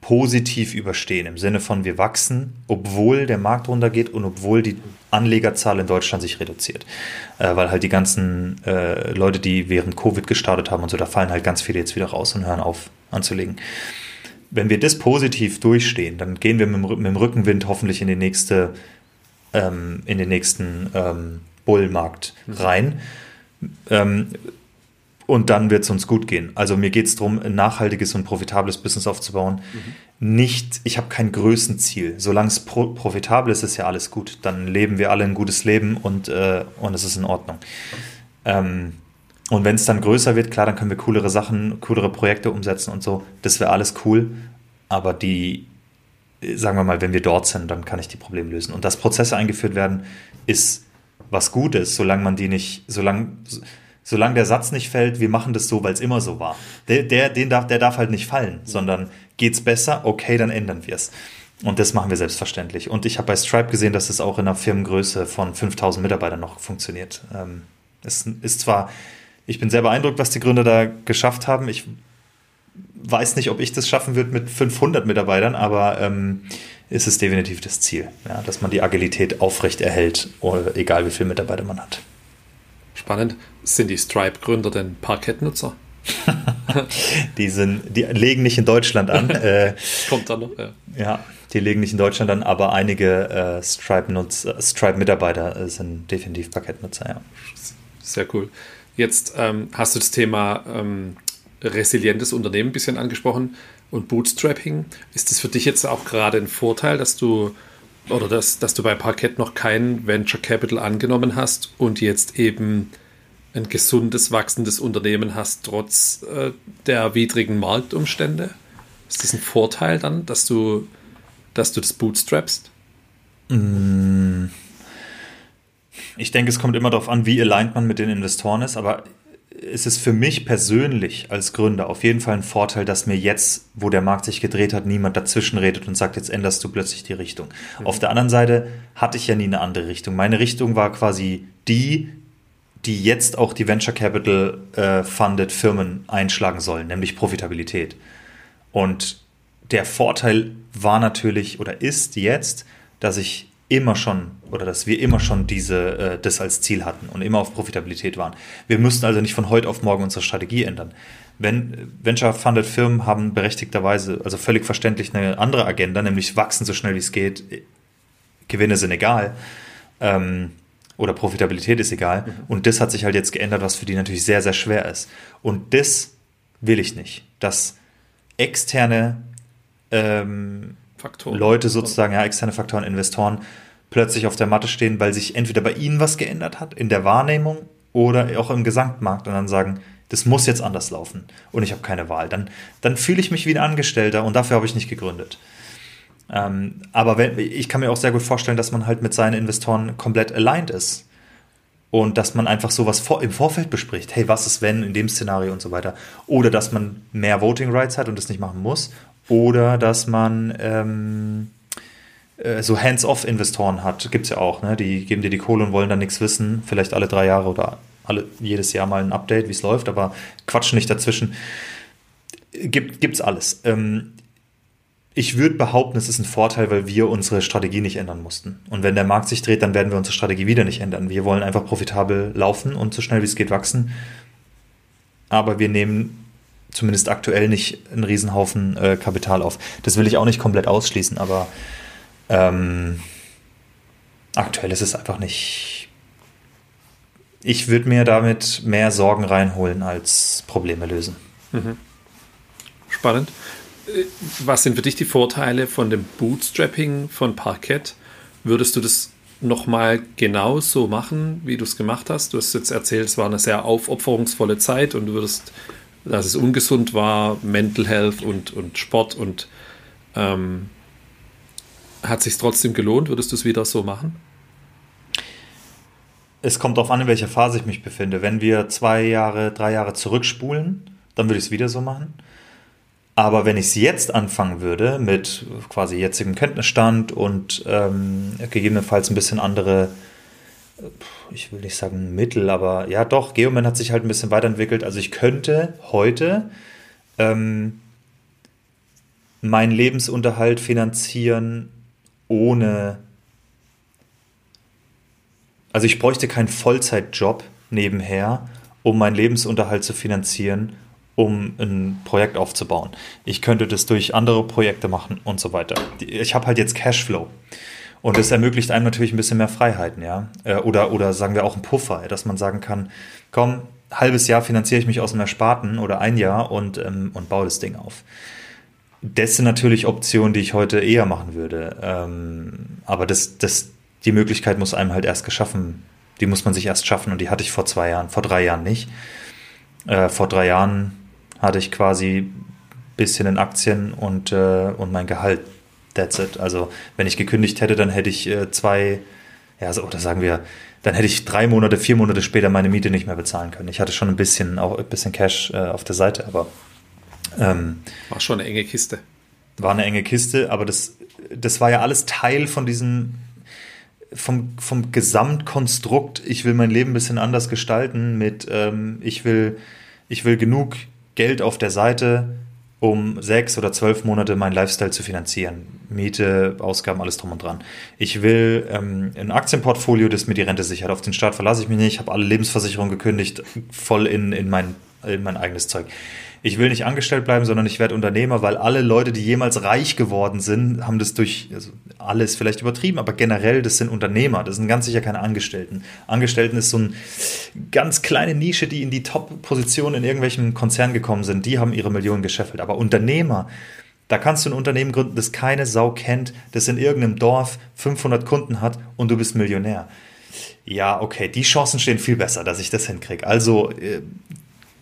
Speaker 2: positiv überstehen, im Sinne von wir wachsen, obwohl der Markt runtergeht und obwohl die Anlegerzahl in Deutschland sich reduziert. Äh, weil halt die ganzen äh, Leute, die während Covid gestartet haben und so, da fallen halt ganz viele jetzt wieder raus und hören auf anzulegen. Wenn wir das positiv durchstehen, dann gehen wir mit, mit dem Rückenwind hoffentlich in, die nächste, ähm, in den nächsten ähm, Bullmarkt rein. Ähm, und dann wird es uns gut gehen. Also mir geht es darum, ein nachhaltiges und profitables Business aufzubauen. Mhm. Nicht, ich habe kein Größenziel. Solange es pro profitabel ist, ist ja alles gut. Dann leben wir alle ein gutes Leben und, äh, und es ist in Ordnung. Ähm, und wenn es dann größer wird, klar, dann können wir coolere Sachen, coolere Projekte umsetzen und so. Das wäre alles cool. Aber die, sagen wir mal, wenn wir dort sind, dann kann ich die Probleme lösen. Und dass Prozesse eingeführt werden, ist was Gutes, solange man die nicht, solange, solange der Satz nicht fällt, wir machen das so, weil es immer so war. Der, der, den darf, der darf halt nicht fallen, sondern geht's besser, okay, dann ändern wir es. Und das machen wir selbstverständlich. Und ich habe bei Stripe gesehen, dass es auch in einer Firmengröße von 5000 Mitarbeitern noch funktioniert. Ähm, es ist zwar, ich bin sehr beeindruckt, was die Gründer da geschafft haben. Ich weiß nicht, ob ich das schaffen würde mit 500 Mitarbeitern, aber ähm, ist es definitiv das Ziel, ja, dass man die Agilität aufrecht erhält, egal wie viele Mitarbeiter man hat.
Speaker 1: Spannend. Sind die Stripe-Gründer denn Parkett-Nutzer?
Speaker 2: die, sind, die legen nicht in Deutschland an. Äh,
Speaker 1: Kommt dann noch,
Speaker 2: ja. Ja, die legen nicht in Deutschland an, aber einige äh, Stripe-Mitarbeiter Stripe sind definitiv Parkettnutzer, ja.
Speaker 1: Sehr cool. Jetzt ähm, hast du das Thema ähm, resilientes Unternehmen ein bisschen angesprochen und Bootstrapping. Ist das für dich jetzt auch gerade ein Vorteil, dass du oder dass, dass du bei Parkett noch kein Venture Capital angenommen hast und jetzt eben ein gesundes, wachsendes Unternehmen hast, trotz äh, der widrigen Marktumstände? Ist das ein Vorteil dann, dass du, dass du das bootstrappst?
Speaker 2: Mm. Ich denke, es kommt immer darauf an, wie aligned man mit den Investoren ist, aber es ist für mich persönlich als Gründer auf jeden Fall ein Vorteil, dass mir jetzt, wo der Markt sich gedreht hat, niemand dazwischen redet und sagt, jetzt änderst du plötzlich die Richtung. Mhm. Auf der anderen Seite hatte ich ja nie eine andere Richtung. Meine Richtung war quasi die, die jetzt auch die Venture Capital äh, funded Firmen einschlagen sollen, nämlich Profitabilität. Und der Vorteil war natürlich oder ist jetzt, dass ich immer schon oder dass wir immer schon diese, äh, das als Ziel hatten und immer auf Profitabilität waren. Wir müssten also nicht von heute auf morgen unsere Strategie ändern. Wenn Venture-Funded Firmen haben berechtigterweise, also völlig verständlich eine andere Agenda, nämlich wachsen so schnell wie es geht, Gewinne sind egal. Ähm, oder Profitabilität ist egal. Mhm. Und das hat sich halt jetzt geändert, was für die natürlich sehr, sehr schwer ist. Und das will ich nicht, dass externe ähm, Leute sozusagen, ja, externe Faktoren, Investoren plötzlich auf der Matte stehen, weil sich entweder bei ihnen was geändert hat in der Wahrnehmung oder auch im Gesamtmarkt und dann sagen, das muss jetzt anders laufen und ich habe keine Wahl. Dann, dann fühle ich mich wie ein Angestellter und dafür habe ich nicht gegründet. Ähm, aber wenn, ich kann mir auch sehr gut vorstellen, dass man halt mit seinen Investoren komplett aligned ist. Und dass man einfach sowas vor, im Vorfeld bespricht. Hey, was ist wenn in dem Szenario und so weiter. Oder dass man mehr Voting Rights hat und das nicht machen muss. Oder dass man ähm, äh, so Hands-off-Investoren hat. Gibt es ja auch. Ne? Die geben dir die Kohle und wollen dann nichts wissen. Vielleicht alle drei Jahre oder alle, jedes Jahr mal ein Update, wie es läuft, aber quatschen nicht dazwischen. Gibt, gibt's alles. Ähm, ich würde behaupten, es ist ein Vorteil, weil wir unsere Strategie nicht ändern mussten. Und wenn der Markt sich dreht, dann werden wir unsere Strategie wieder nicht ändern. Wir wollen einfach profitabel laufen und so schnell wie es geht wachsen. Aber wir nehmen zumindest aktuell nicht einen Riesenhaufen äh, Kapital auf. Das will ich auch nicht komplett ausschließen, aber ähm, aktuell ist es einfach nicht. Ich würde mir damit mehr Sorgen reinholen als Probleme lösen. Mhm.
Speaker 1: Spannend. Was sind für dich die Vorteile von dem Bootstrapping von Parkett? Würdest du das nochmal genau so machen, wie du es gemacht hast? Du hast jetzt erzählt, es war eine sehr aufopferungsvolle Zeit und du würdest, dass es ungesund war, Mental Health und, und Sport und ähm, hat sich trotzdem gelohnt? Würdest du es wieder so machen?
Speaker 2: Es kommt darauf an, in welcher Phase ich mich befinde. Wenn wir zwei Jahre, drei Jahre zurückspulen, dann würde ich es wieder so machen. Aber wenn ich es jetzt anfangen würde, mit quasi jetzigem Kenntnisstand und ähm, gegebenenfalls ein bisschen andere, ich will nicht sagen Mittel, aber ja doch, Geoman hat sich halt ein bisschen weiterentwickelt. Also ich könnte heute ähm, meinen Lebensunterhalt finanzieren ohne, also ich bräuchte keinen Vollzeitjob nebenher, um meinen Lebensunterhalt zu finanzieren um ein Projekt aufzubauen. Ich könnte das durch andere Projekte machen und so weiter. Ich habe halt jetzt Cashflow. Und das ermöglicht einem natürlich ein bisschen mehr Freiheiten, ja. Äh, oder, oder sagen wir auch einen Puffer, dass man sagen kann, komm, halbes Jahr finanziere ich mich aus dem Ersparten oder ein Jahr und, ähm, und baue das Ding auf. Das sind natürlich Optionen, die ich heute eher machen würde. Ähm, aber das, das, die Möglichkeit muss einem halt erst geschaffen, die muss man sich erst schaffen und die hatte ich vor zwei Jahren, vor drei Jahren nicht. Äh, vor drei Jahren hatte ich quasi ein bisschen in Aktien und, äh, und mein Gehalt That's it. Also wenn ich gekündigt hätte, dann hätte ich äh, zwei, ja, so, oder sagen wir, dann hätte ich drei Monate, vier Monate später meine Miete nicht mehr bezahlen können. Ich hatte schon ein bisschen, auch ein bisschen Cash äh, auf der Seite, aber
Speaker 1: ähm, war schon eine enge Kiste.
Speaker 2: War eine enge Kiste, aber das, das war ja alles Teil von diesem vom, vom Gesamtkonstrukt, ich will mein Leben ein bisschen anders gestalten mit, ähm, ich, will, ich will genug Geld auf der Seite, um sechs oder zwölf Monate meinen Lifestyle zu finanzieren. Miete, Ausgaben, alles drum und dran. Ich will ähm, ein Aktienportfolio, das mir die Rente sichert. Auf den Start verlasse ich mich nicht, ich habe alle Lebensversicherungen gekündigt, voll in, in, mein, in mein eigenes Zeug ich will nicht angestellt bleiben, sondern ich werde Unternehmer, weil alle Leute, die jemals reich geworden sind, haben das durch, also alles vielleicht übertrieben, aber generell, das sind Unternehmer, das sind ganz sicher keine Angestellten. Angestellten ist so eine ganz kleine Nische, die in die Top-Position in irgendwelchen Konzernen gekommen sind, die haben ihre Millionen gescheffelt. Aber Unternehmer, da kannst du ein Unternehmen gründen, das keine Sau kennt, das in irgendeinem Dorf 500 Kunden hat und du bist Millionär. Ja, okay, die Chancen stehen viel besser, dass ich das hinkriege. Also äh,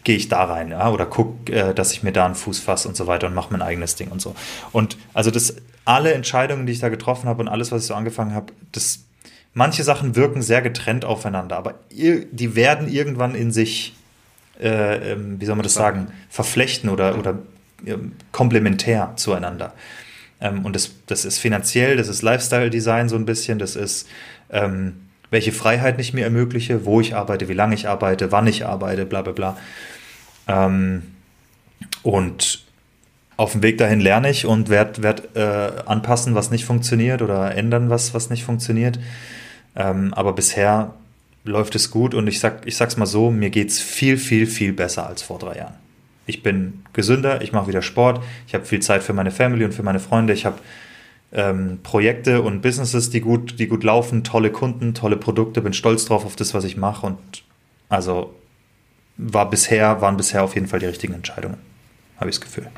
Speaker 2: gehe ich da rein, ja, oder gucke, äh, dass ich mir da einen Fuß fasse und so weiter und mache mein eigenes Ding und so. Und also das, alle Entscheidungen, die ich da getroffen habe und alles, was ich so angefangen habe, das, manche Sachen wirken sehr getrennt aufeinander, aber die werden irgendwann in sich, äh, ähm, wie soll man das sagen, verflechten oder, oder äh, komplementär zueinander. Ähm, und das, das ist finanziell, das ist Lifestyle-Design so ein bisschen, das ist ähm, welche Freiheit ich mir ermögliche, wo ich arbeite, wie lange ich arbeite, wann ich arbeite, bla bla bla. Ähm, und auf dem Weg dahin lerne ich und werde werd, äh, anpassen, was nicht funktioniert oder ändern, was, was nicht funktioniert. Ähm, aber bisher läuft es gut und ich, sag, ich sag's mal so, mir geht's viel, viel, viel besser als vor drei Jahren. Ich bin gesünder, ich mache wieder Sport, ich habe viel Zeit für meine Family und für meine Freunde, ich habe ähm, Projekte und Businesses, die gut, die gut laufen, tolle Kunden, tolle Produkte, bin stolz drauf auf das, was ich mache und also war bisher, waren bisher auf jeden Fall die richtigen Entscheidungen, habe ich das Gefühl.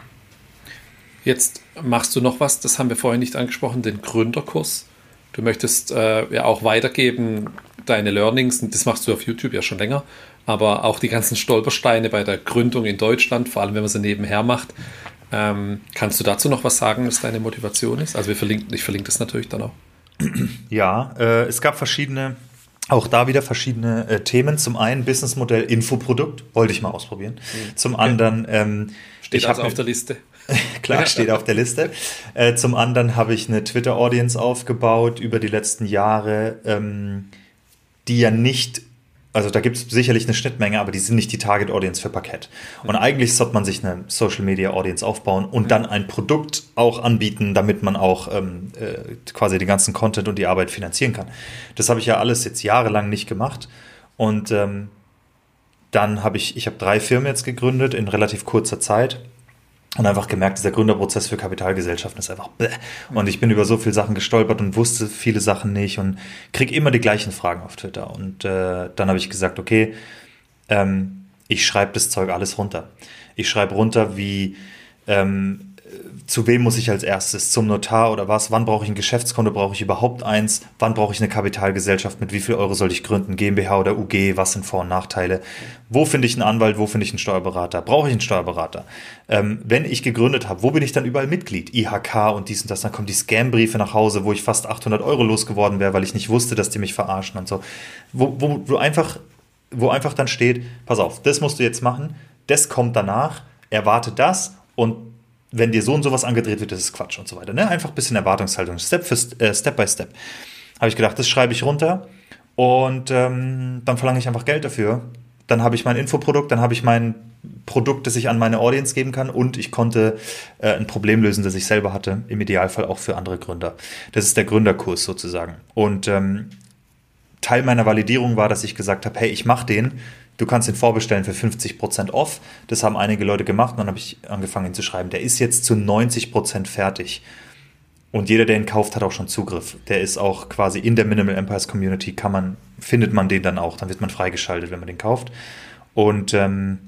Speaker 1: Jetzt machst du noch was, das haben wir vorhin nicht angesprochen, den Gründerkurs. Du möchtest äh, ja auch weitergeben deine Learnings, das machst du auf YouTube ja schon länger, aber auch die ganzen Stolpersteine bei der Gründung in Deutschland, vor allem wenn man sie nebenher macht, ähm, kannst du dazu noch was sagen, was deine Motivation ist? Also wir verlinken, ich verlinke das natürlich dann auch.
Speaker 2: Ja, äh, es gab verschiedene, auch da wieder verschiedene äh, Themen. Zum einen Businessmodell Infoprodukt, wollte ich mal ausprobieren. Mhm. Zum anderen ähm,
Speaker 1: steht also auf der Liste.
Speaker 2: Klar, steht auf der Liste. Äh, zum anderen habe ich eine Twitter-Audience aufgebaut über die letzten Jahre, ähm, die ja nicht also da gibt es sicherlich eine Schnittmenge, aber die sind nicht die Target Audience für Parkett. Und eigentlich sollte man sich eine Social Media Audience aufbauen und dann ein Produkt auch anbieten, damit man auch ähm, äh, quasi den ganzen Content und die Arbeit finanzieren kann. Das habe ich ja alles jetzt jahrelang nicht gemacht. Und ähm, dann habe ich, ich habe drei Firmen jetzt gegründet in relativ kurzer Zeit und einfach gemerkt, dieser Gründerprozess für Kapitalgesellschaften ist einfach bläh. Und ich bin über so viele Sachen gestolpert und wusste viele Sachen nicht und krieg immer die gleichen Fragen auf Twitter. Und äh, dann habe ich gesagt, okay, ähm, ich schreibe das Zeug alles runter. Ich schreibe runter, wie ähm, zu wem muss ich als erstes? Zum Notar oder was? Wann brauche ich ein Geschäftskonto? Brauche ich überhaupt eins? Wann brauche ich eine Kapitalgesellschaft? Mit wie viel Euro soll ich gründen? GmbH oder UG? Was sind Vor- und Nachteile? Wo finde ich einen Anwalt? Wo finde ich einen Steuerberater? Brauche ich einen Steuerberater? Ähm, wenn ich gegründet habe, wo bin ich dann überall Mitglied? IHK und dies und das. Dann kommen die Scam-Briefe nach Hause, wo ich fast 800 Euro losgeworden wäre, weil ich nicht wusste, dass die mich verarschen und so. Wo, wo, wo einfach, wo einfach dann steht, pass auf, das musst du jetzt machen, das kommt danach, erwarte das und wenn dir so und sowas angedreht wird, das ist Quatsch und so weiter. Ne? Einfach ein bisschen Erwartungshaltung, Step, für, äh, Step by Step. Habe ich gedacht, das schreibe ich runter und ähm, dann verlange ich einfach Geld dafür. Dann habe ich mein Infoprodukt, dann habe ich mein Produkt, das ich an meine Audience geben kann und ich konnte äh, ein Problem lösen, das ich selber hatte, im Idealfall auch für andere Gründer. Das ist der Gründerkurs sozusagen. Und ähm, Teil meiner Validierung war, dass ich gesagt habe, hey, ich mache den du kannst ihn vorbestellen für 50% off. Das haben einige Leute gemacht und dann habe ich angefangen ihn zu schreiben. Der ist jetzt zu 90% fertig. Und jeder, der ihn kauft, hat auch schon Zugriff. Der ist auch quasi in der Minimal Empires Community, kann man, findet man den dann auch. Dann wird man freigeschaltet, wenn man den kauft. Und ähm,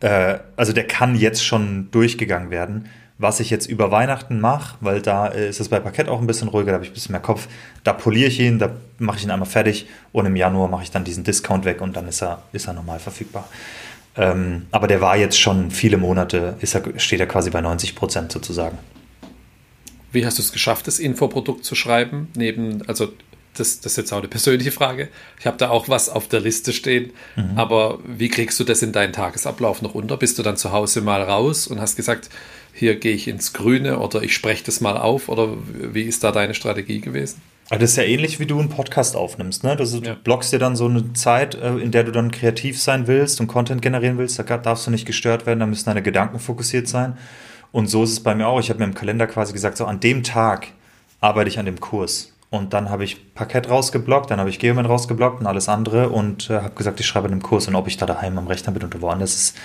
Speaker 2: äh, also der kann jetzt schon durchgegangen werden. Was ich jetzt über Weihnachten mache, weil da äh, ist es bei Parkett auch ein bisschen ruhiger, da habe ich ein bisschen mehr Kopf. Da poliere ich ihn, da mache ich ihn einmal fertig und im Januar mache ich dann diesen Discount weg und dann ist er, ist er normal verfügbar. Ähm, aber der war jetzt schon viele Monate, ist er, steht er quasi bei 90 Prozent sozusagen.
Speaker 1: Wie hast du es geschafft, das Infoprodukt zu schreiben? Neben, also das, das ist jetzt auch eine persönliche Frage. Ich habe da auch was auf der Liste stehen. Mhm. Aber wie kriegst du das in deinen Tagesablauf noch unter? Bist du dann zu Hause mal raus und hast gesagt, hier gehe ich ins Grüne oder ich spreche das mal auf? Oder wie ist da deine Strategie gewesen?
Speaker 2: das ist ja ähnlich, wie du einen Podcast aufnimmst. Ne? Du, ja. blockst dir dann so eine Zeit, äh, in der du dann kreativ sein willst und Content generieren willst. Da darfst du nicht gestört werden, da müssen deine Gedanken fokussiert sein. Und so ist es bei mir auch. Ich habe mir im Kalender quasi gesagt, so an dem Tag arbeite ich an dem Kurs. Und dann habe ich Parkett rausgeblockt, dann habe ich Geoman rausgeblockt und alles andere und äh, habe gesagt, ich schreibe an dem Kurs und ob ich da daheim am Rechner bin oder woanders ist,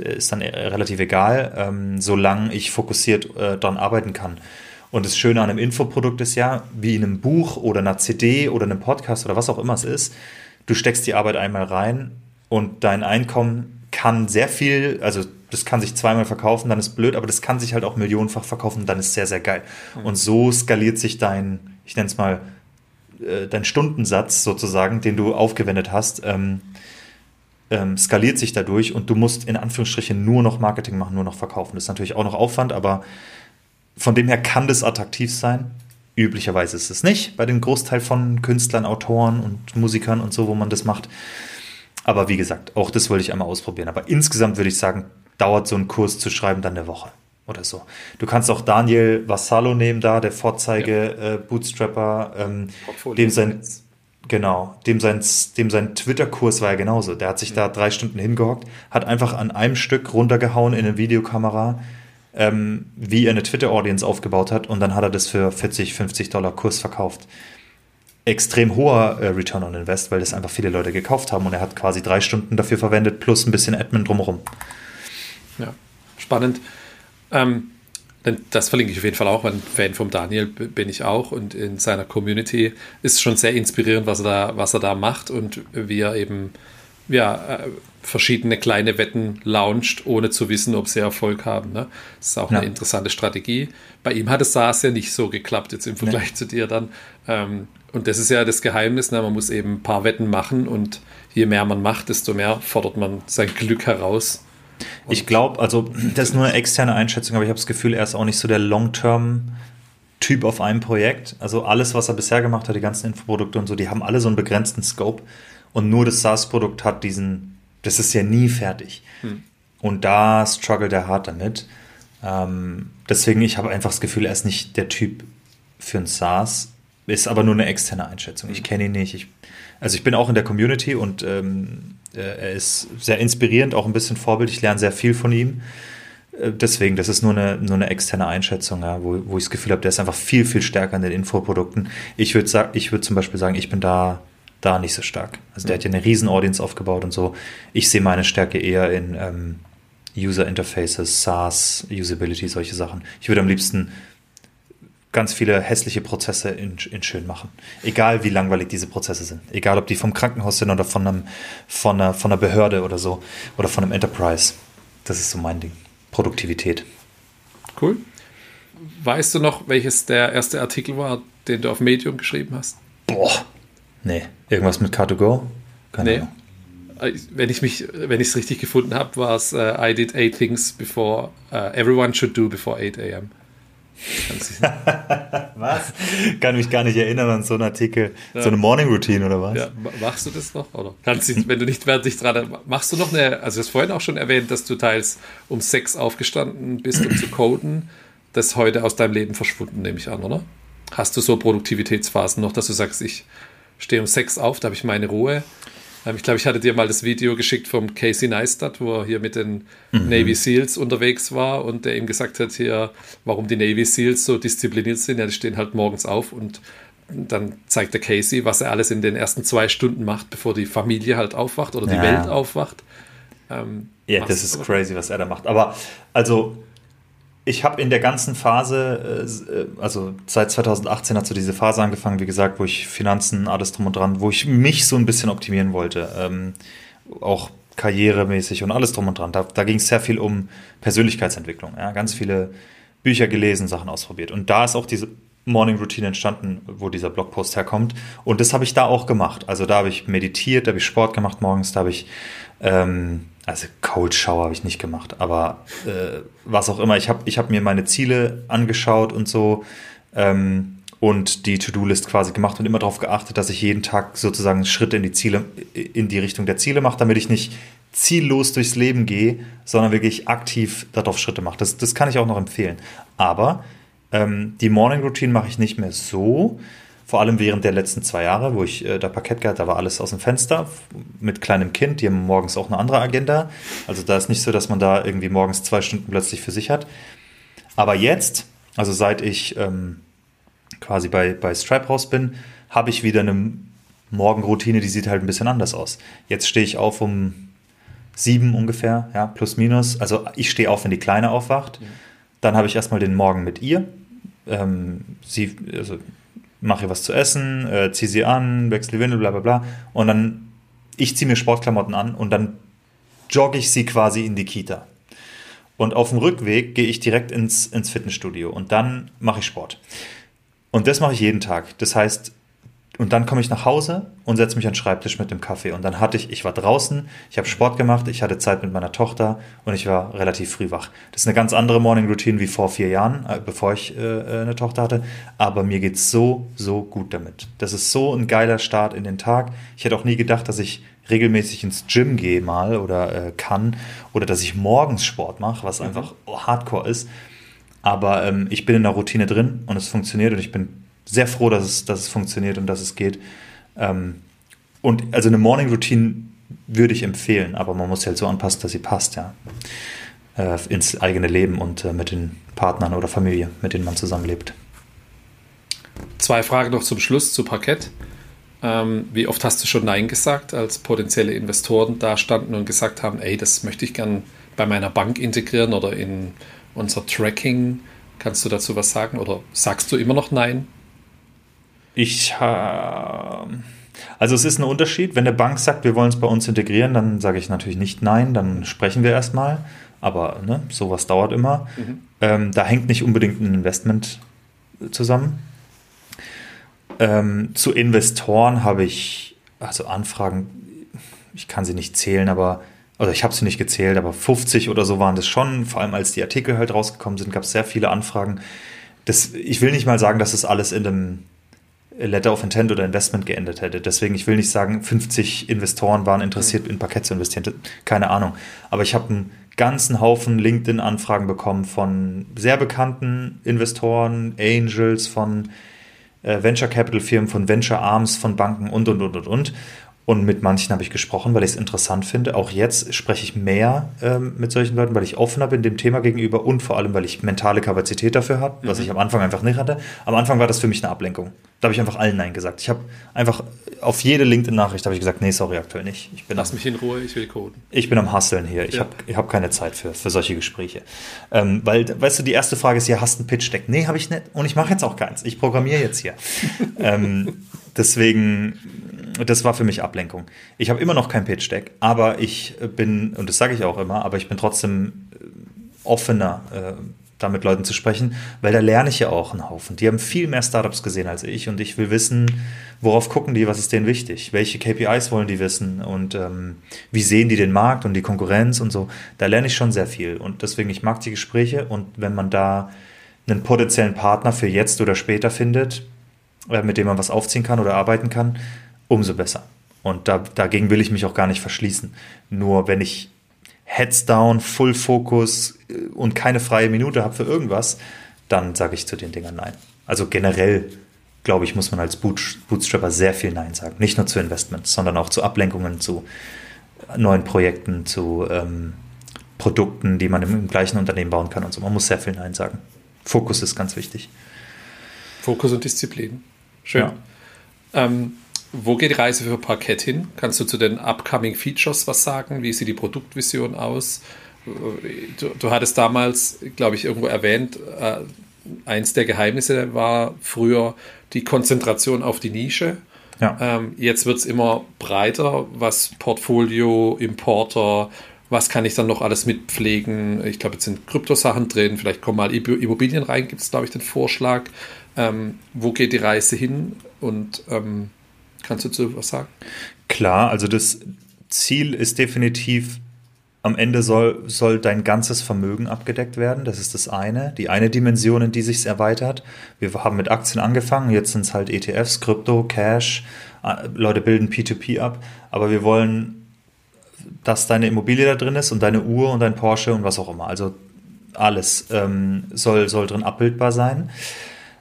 Speaker 2: ist dann relativ egal, ähm, solange ich fokussiert äh, daran arbeiten kann. Und das Schöne an einem Infoprodukt ist ja, wie in einem Buch oder einer CD oder einem Podcast oder was auch immer es ist, du steckst die Arbeit einmal rein und dein Einkommen kann sehr viel, also das kann sich zweimal verkaufen, dann ist blöd, aber das kann sich halt auch millionenfach verkaufen, dann ist sehr, sehr geil. Mhm. Und so skaliert sich dein, ich nenne es mal, äh, dein Stundensatz sozusagen, den du aufgewendet hast, ähm, ähm, skaliert sich dadurch und du musst in Anführungsstrichen nur noch Marketing machen, nur noch verkaufen. Das ist natürlich auch noch Aufwand, aber von dem her kann das attraktiv sein. Üblicherweise ist es nicht bei dem Großteil von Künstlern, Autoren und Musikern und so, wo man das macht. Aber wie gesagt, auch das wollte ich einmal ausprobieren. Aber insgesamt würde ich sagen, dauert so ein Kurs zu schreiben dann eine Woche oder so. Du kannst auch Daniel Vassallo nehmen da, der Vorzeige-Bootstrapper, ja. äh, ähm, dem sein genau, dem sein dem sein Twitter-Kurs war ja genauso. Der hat sich mhm. da drei Stunden hingehockt, hat einfach an einem Stück runtergehauen in eine Videokamera, ähm, wie er eine Twitter-Audience aufgebaut hat und dann hat er das für 40, 50 Dollar Kurs verkauft. Extrem hoher äh, Return on Invest, weil das einfach viele Leute gekauft haben und er hat quasi drei Stunden dafür verwendet plus ein bisschen Admin drumherum.
Speaker 1: Ja, spannend. Ähm, das verlinke ich auf jeden Fall auch, weil ein Fan vom Daniel bin ich auch und in seiner Community ist schon sehr inspirierend, was er da, was er da macht und wie er eben ja, äh, verschiedene kleine Wetten launcht, ohne zu wissen, ob sie Erfolg haben. Ne? Das ist auch ja. eine interessante Strategie. Bei ihm hat es SaaS ja nicht so geklappt, jetzt im Vergleich ja. zu dir dann. Ähm, und das ist ja das Geheimnis, ne? man muss eben ein paar Wetten machen und je mehr man macht, desto mehr fordert man sein Glück heraus
Speaker 2: ich glaube, also das ist nur eine externe Einschätzung, aber ich habe das Gefühl, er ist auch nicht so der Long-Term-Typ auf einem Projekt. Also alles, was er bisher gemacht hat, die ganzen Infoprodukte und so, die haben alle so einen begrenzten Scope. Und nur das SaaS-Produkt hat diesen, das ist ja nie fertig. Hm. Und da struggelt er hart damit. Ähm, deswegen, ich habe einfach das Gefühl, er ist nicht der Typ für ein SaaS. Ist aber nur eine externe Einschätzung. Ich hm. kenne ihn nicht. Ich, also ich bin auch in der Community und ähm, äh, er ist sehr inspirierend, auch ein bisschen Vorbild. Ich lerne sehr viel von ihm. Äh, deswegen, das ist nur eine, nur eine externe Einschätzung, ja, wo, wo ich das Gefühl habe, der ist einfach viel, viel stärker in den Infoprodukten. Ich würde ich würd zum Beispiel sagen, ich bin da, da nicht so stark. Also der hat ja eine riesen Audience aufgebaut und so. Ich sehe meine Stärke eher in ähm, User Interfaces, SaaS, Usability, solche Sachen. Ich würde am liebsten ganz viele hässliche Prozesse in, in schön machen. Egal wie langweilig diese Prozesse sind. Egal ob die vom Krankenhaus sind oder von, einem, von, einer, von einer Behörde oder so. Oder von einem Enterprise. Das ist so mein Ding. Produktivität.
Speaker 1: Cool. Weißt du noch, welches der erste Artikel war, den du auf Medium geschrieben hast?
Speaker 2: Boah. Nee. Irgendwas mit Car2Go?
Speaker 1: Keine nee. Ahnung. Äh, wenn ich mich, wenn ich es richtig gefunden habe, war es uh, I did eight things before uh, everyone should do before 8 a.m.
Speaker 2: was? Kann mich gar nicht erinnern an so einen Artikel, ja. so eine Morning Routine oder was? Ja,
Speaker 1: machst du das noch? Oder kannst du, wenn du nicht während dich dran, machst du noch eine, also du hast vorhin auch schon erwähnt, dass du teils um sechs aufgestanden bist, um zu coden. Das ist heute aus deinem Leben verschwunden, nehme ich an, oder? Hast du so Produktivitätsphasen noch, dass du sagst, ich stehe um sechs auf, da habe ich meine Ruhe? Ähm, ich glaube, ich hatte dir mal das Video geschickt vom Casey Neistat, wo er hier mit den mhm. Navy SEALs unterwegs war und der ihm gesagt hat, hier, warum die Navy SEALs so diszipliniert sind. Ja, die stehen halt morgens auf und dann zeigt der Casey, was er alles in den ersten zwei Stunden macht, bevor die Familie halt aufwacht oder die ja. Welt aufwacht.
Speaker 2: Ähm, ja, das ist crazy, was er da macht. Aber also ich habe in der ganzen Phase, äh, also seit 2018 hat so diese Phase angefangen, wie gesagt, wo ich Finanzen, alles drum und dran, wo ich mich so ein bisschen optimieren wollte. Ähm, auch karrieremäßig und alles drum und dran. Da, da ging es sehr viel um Persönlichkeitsentwicklung. Ja? Ganz viele Bücher gelesen, Sachen ausprobiert. Und da ist auch diese Morning Routine entstanden, wo dieser Blogpost herkommt. Und das habe ich da auch gemacht. Also da habe ich meditiert, da habe ich Sport gemacht morgens, da habe ich ähm, also Cold Shower habe ich nicht gemacht, aber äh, was auch immer. Ich habe ich hab mir meine Ziele angeschaut und so ähm, und die To-Do-List quasi gemacht und immer darauf geachtet, dass ich jeden Tag sozusagen Schritte in die Ziele, in die Richtung der Ziele mache, damit ich nicht ziellos durchs Leben gehe, sondern wirklich aktiv darauf Schritte mache. Das, das kann ich auch noch empfehlen. Aber ähm, die Morning Routine mache ich nicht mehr so, vor allem während der letzten zwei Jahre, wo ich äh, da Parkett gehabt, da war alles aus dem Fenster mit kleinem Kind, die haben morgens auch eine andere Agenda. Also da ist nicht so, dass man da irgendwie morgens zwei Stunden plötzlich für sich hat. Aber jetzt, also seit ich ähm, quasi bei, bei Stripe raus bin, habe ich wieder eine Morgenroutine, die sieht halt ein bisschen anders aus. Jetzt stehe ich auf um sieben ungefähr, ja, plus minus. Also ich stehe auf, wenn die Kleine aufwacht. Ja. Dann habe ich erstmal den Morgen mit ihr. Ähm, sie, also mache ihr was zu essen, äh, ziehe sie an, wechsle die Windel, bla bla bla. Und dann, ich ziehe mir Sportklamotten an und dann jogge ich sie quasi in die Kita. Und auf dem Rückweg gehe ich direkt ins, ins Fitnessstudio und dann mache ich Sport. Und das mache ich jeden Tag. Das heißt, und dann komme ich nach Hause und setze mich an den Schreibtisch mit dem Kaffee. Und dann hatte ich, ich war draußen, ich habe Sport gemacht, ich hatte Zeit mit meiner Tochter und ich war relativ früh wach. Das ist eine ganz andere Morning Routine wie vor vier Jahren, äh, bevor ich äh, äh, eine Tochter hatte. Aber mir geht's so, so gut damit. Das ist so ein geiler Start in den Tag. Ich hätte auch nie gedacht, dass ich regelmäßig ins Gym gehe mal oder äh, kann oder dass ich morgens Sport mache, was mhm. einfach hardcore ist. Aber ähm, ich bin in der Routine drin und es funktioniert und ich bin sehr froh, dass es, dass es funktioniert und dass es geht. Ähm, und also eine Morning Routine würde ich empfehlen, aber man muss sie halt so anpassen, dass sie passt, ja. Äh, ins eigene Leben und äh, mit den Partnern oder Familie, mit denen man zusammenlebt.
Speaker 1: Zwei Fragen noch zum Schluss zu Parkett. Ähm, wie oft hast du schon Nein gesagt, als potenzielle Investoren da standen und gesagt haben, ey, das möchte ich gern bei meiner Bank integrieren oder in unser Tracking? Kannst du dazu was sagen oder sagst du immer noch Nein?
Speaker 2: Ich habe. Also es ist ein Unterschied. Wenn eine Bank sagt, wir wollen es bei uns integrieren, dann sage ich natürlich nicht nein, dann sprechen wir erstmal. Aber ne, sowas dauert immer. Mhm. Ähm, da hängt nicht unbedingt ein Investment zusammen. Ähm, zu Investoren habe ich, also Anfragen, ich kann sie nicht zählen, aber, also ich habe sie nicht gezählt, aber 50 oder so waren das schon. Vor allem als die Artikel halt rausgekommen sind, gab es sehr viele Anfragen. Das, ich will nicht mal sagen, dass das alles in einem Letter of Intent oder Investment geendet hätte. Deswegen, ich will nicht sagen, 50 Investoren waren interessiert, in Parkett zu investieren. Keine Ahnung. Aber ich habe einen ganzen Haufen LinkedIn-Anfragen bekommen von sehr bekannten Investoren, Angels, von äh, Venture Capital Firmen, von Venture Arms, von Banken und, und, und, und, und. Und mit manchen habe ich gesprochen, weil ich es interessant finde. Auch jetzt spreche ich mehr ähm, mit solchen Leuten, weil ich offener bin dem Thema gegenüber und vor allem, weil ich mentale Kapazität dafür habe, was mhm. ich am Anfang einfach nicht hatte. Am Anfang war das für mich eine Ablenkung. Da habe ich einfach allen Nein gesagt. Ich habe einfach auf jede LinkedIn-Nachricht habe ich gesagt, nee, sorry, aktuell nicht. Ich bin
Speaker 1: Lass
Speaker 2: am,
Speaker 1: mich in Ruhe, ich will coden.
Speaker 2: Ich bin am Hasseln hier. Ich ja. habe hab keine Zeit für, für solche Gespräche. Ähm, weil, weißt du, die erste Frage ist ja, hast du ein Pitch-Deck? Nee, habe ich nicht. Und ich mache jetzt auch keins. Ich programmiere jetzt hier. ähm, deswegen das war für mich Ablenkung. Ich habe immer noch kein Pitch-Deck, aber ich bin, und das sage ich auch immer, aber ich bin trotzdem äh, offener, äh, da mit Leuten zu sprechen, weil da lerne ich ja auch einen Haufen. Die haben viel mehr Startups gesehen als ich und ich will wissen, worauf gucken die, was ist denen wichtig, welche KPIs wollen die wissen und ähm, wie sehen die den Markt und die Konkurrenz und so. Da lerne ich schon sehr viel und deswegen, ich mag die Gespräche und wenn man da einen potenziellen Partner für jetzt oder später findet, äh, mit dem man was aufziehen kann oder arbeiten kann, umso besser. Und da, dagegen will ich mich auch gar nicht verschließen. Nur wenn ich Heads down, Full Focus äh, und keine freie Minute habe für irgendwas, dann sage ich zu den Dingern Nein. Also generell, glaube ich, muss man als Bootstrapper sehr viel Nein sagen. Nicht nur zu Investments, sondern auch zu Ablenkungen, zu neuen Projekten, zu ähm, Produkten, die man im, im, gleichen Unternehmen bauen kann und so. Man muss sehr viel Nein sagen. Fokus ist ganz wichtig.
Speaker 1: Fokus und Disziplin. Schön. Ja. Ähm, wo geht die Reise für Parkett hin? Kannst du zu den upcoming Features was sagen? Wie sieht die Produktvision aus? Du, du hattest damals, glaube ich, irgendwo erwähnt, äh, eins der Geheimnisse war früher die Konzentration auf die Nische. Ja. Ähm, jetzt wird es immer breiter, was Portfolio, Importer, was kann ich dann noch alles mitpflegen? Ich glaube, jetzt sind Kryptosachen drin, vielleicht kommen mal Immobilien rein, gibt es, glaube ich, den Vorschlag. Ähm, wo geht die Reise hin? Und ähm, Kannst du dazu was sagen?
Speaker 2: Klar, also das Ziel ist definitiv am Ende soll, soll dein ganzes Vermögen abgedeckt werden. Das ist das eine, die eine Dimension, in die sich erweitert. Wir haben mit Aktien angefangen, jetzt sind es halt ETFs, Krypto, Cash. Äh, Leute bilden P2P ab, aber wir wollen, dass deine Immobilie da drin ist und deine Uhr und dein Porsche und was auch immer. Also alles ähm, soll, soll drin abbildbar sein.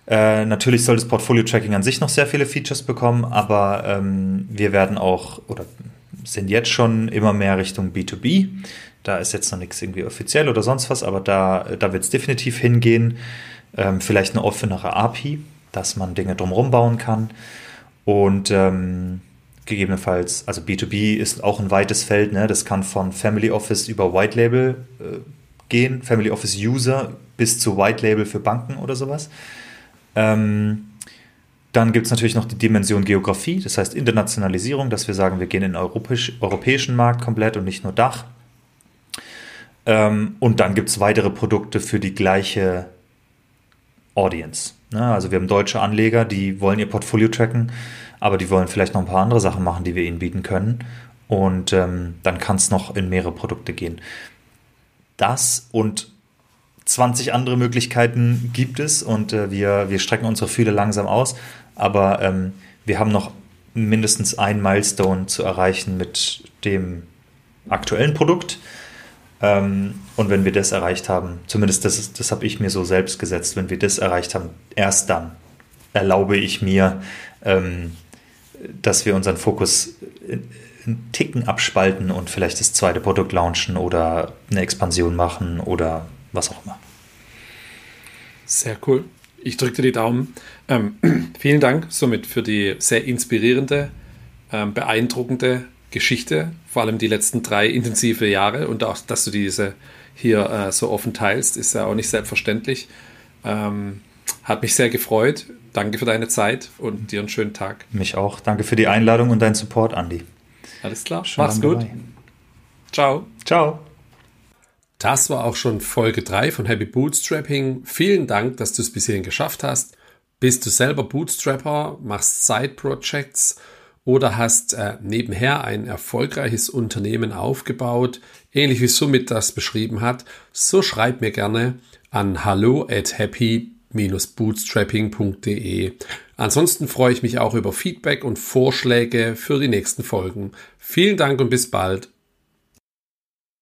Speaker 2: Äh, natürlich soll das Portfolio-Tracking an sich noch sehr viele Features bekommen, aber ähm, wir werden auch, oder sind jetzt schon immer mehr Richtung B2B. Da ist jetzt noch nichts irgendwie offiziell oder sonst was, aber da, da wird es definitiv hingehen. Ähm, vielleicht eine offenere API, dass man Dinge drumherum bauen kann. Und ähm, gegebenenfalls, also B2B ist auch ein weites Feld, ne? das kann von Family Office über White Label äh, gehen, Family Office User bis zu White Label für Banken oder sowas. Ähm, dann gibt es natürlich noch die Dimension Geografie, das heißt Internationalisierung, dass wir sagen, wir gehen in den europäisch, europäischen Markt komplett und nicht nur Dach. Ähm, und dann gibt es weitere Produkte für die gleiche Audience. Ne? Also wir haben deutsche Anleger, die wollen ihr Portfolio tracken, aber die wollen vielleicht noch ein paar andere Sachen machen, die wir ihnen bieten können. Und ähm, dann kann es noch in mehrere Produkte gehen. Das und 20 andere Möglichkeiten gibt es und äh, wir, wir strecken unsere Fühle langsam aus aber ähm, wir haben noch mindestens ein Milestone zu erreichen mit dem aktuellen Produkt. Ähm, und wenn wir das erreicht haben, zumindest das, das habe ich mir so selbst gesetzt, wenn wir das erreicht haben, erst dann erlaube ich mir, ähm, dass wir unseren Fokus einen Ticken abspalten und vielleicht das zweite Produkt launchen oder eine Expansion machen oder was auch immer.
Speaker 1: Sehr cool. Ich drücke dir die Daumen. Ähm, vielen Dank somit für die sehr inspirierende, ähm, beeindruckende Geschichte, vor allem die letzten drei intensive Jahre und auch, dass du diese hier äh, so offen teilst, ist ja auch nicht selbstverständlich. Ähm, hat mich sehr gefreut. Danke für deine Zeit und dir einen schönen Tag.
Speaker 2: Mich auch. Danke für die Einladung und deinen Support, Andy.
Speaker 1: Alles klar. Schön Mach's gut. Dabei. Ciao.
Speaker 2: Ciao.
Speaker 1: Das war auch schon Folge 3 von Happy Bootstrapping. Vielen Dank, dass du es bis hierhin geschafft hast. Bist du selber Bootstrapper, machst Side-Projects oder hast äh, nebenher ein erfolgreiches Unternehmen aufgebaut, ähnlich wie Summit das beschrieben hat, so schreib mir gerne an hallo at happy-bootstrapping.de. Ansonsten freue ich mich auch über Feedback und Vorschläge für die nächsten Folgen. Vielen Dank und bis bald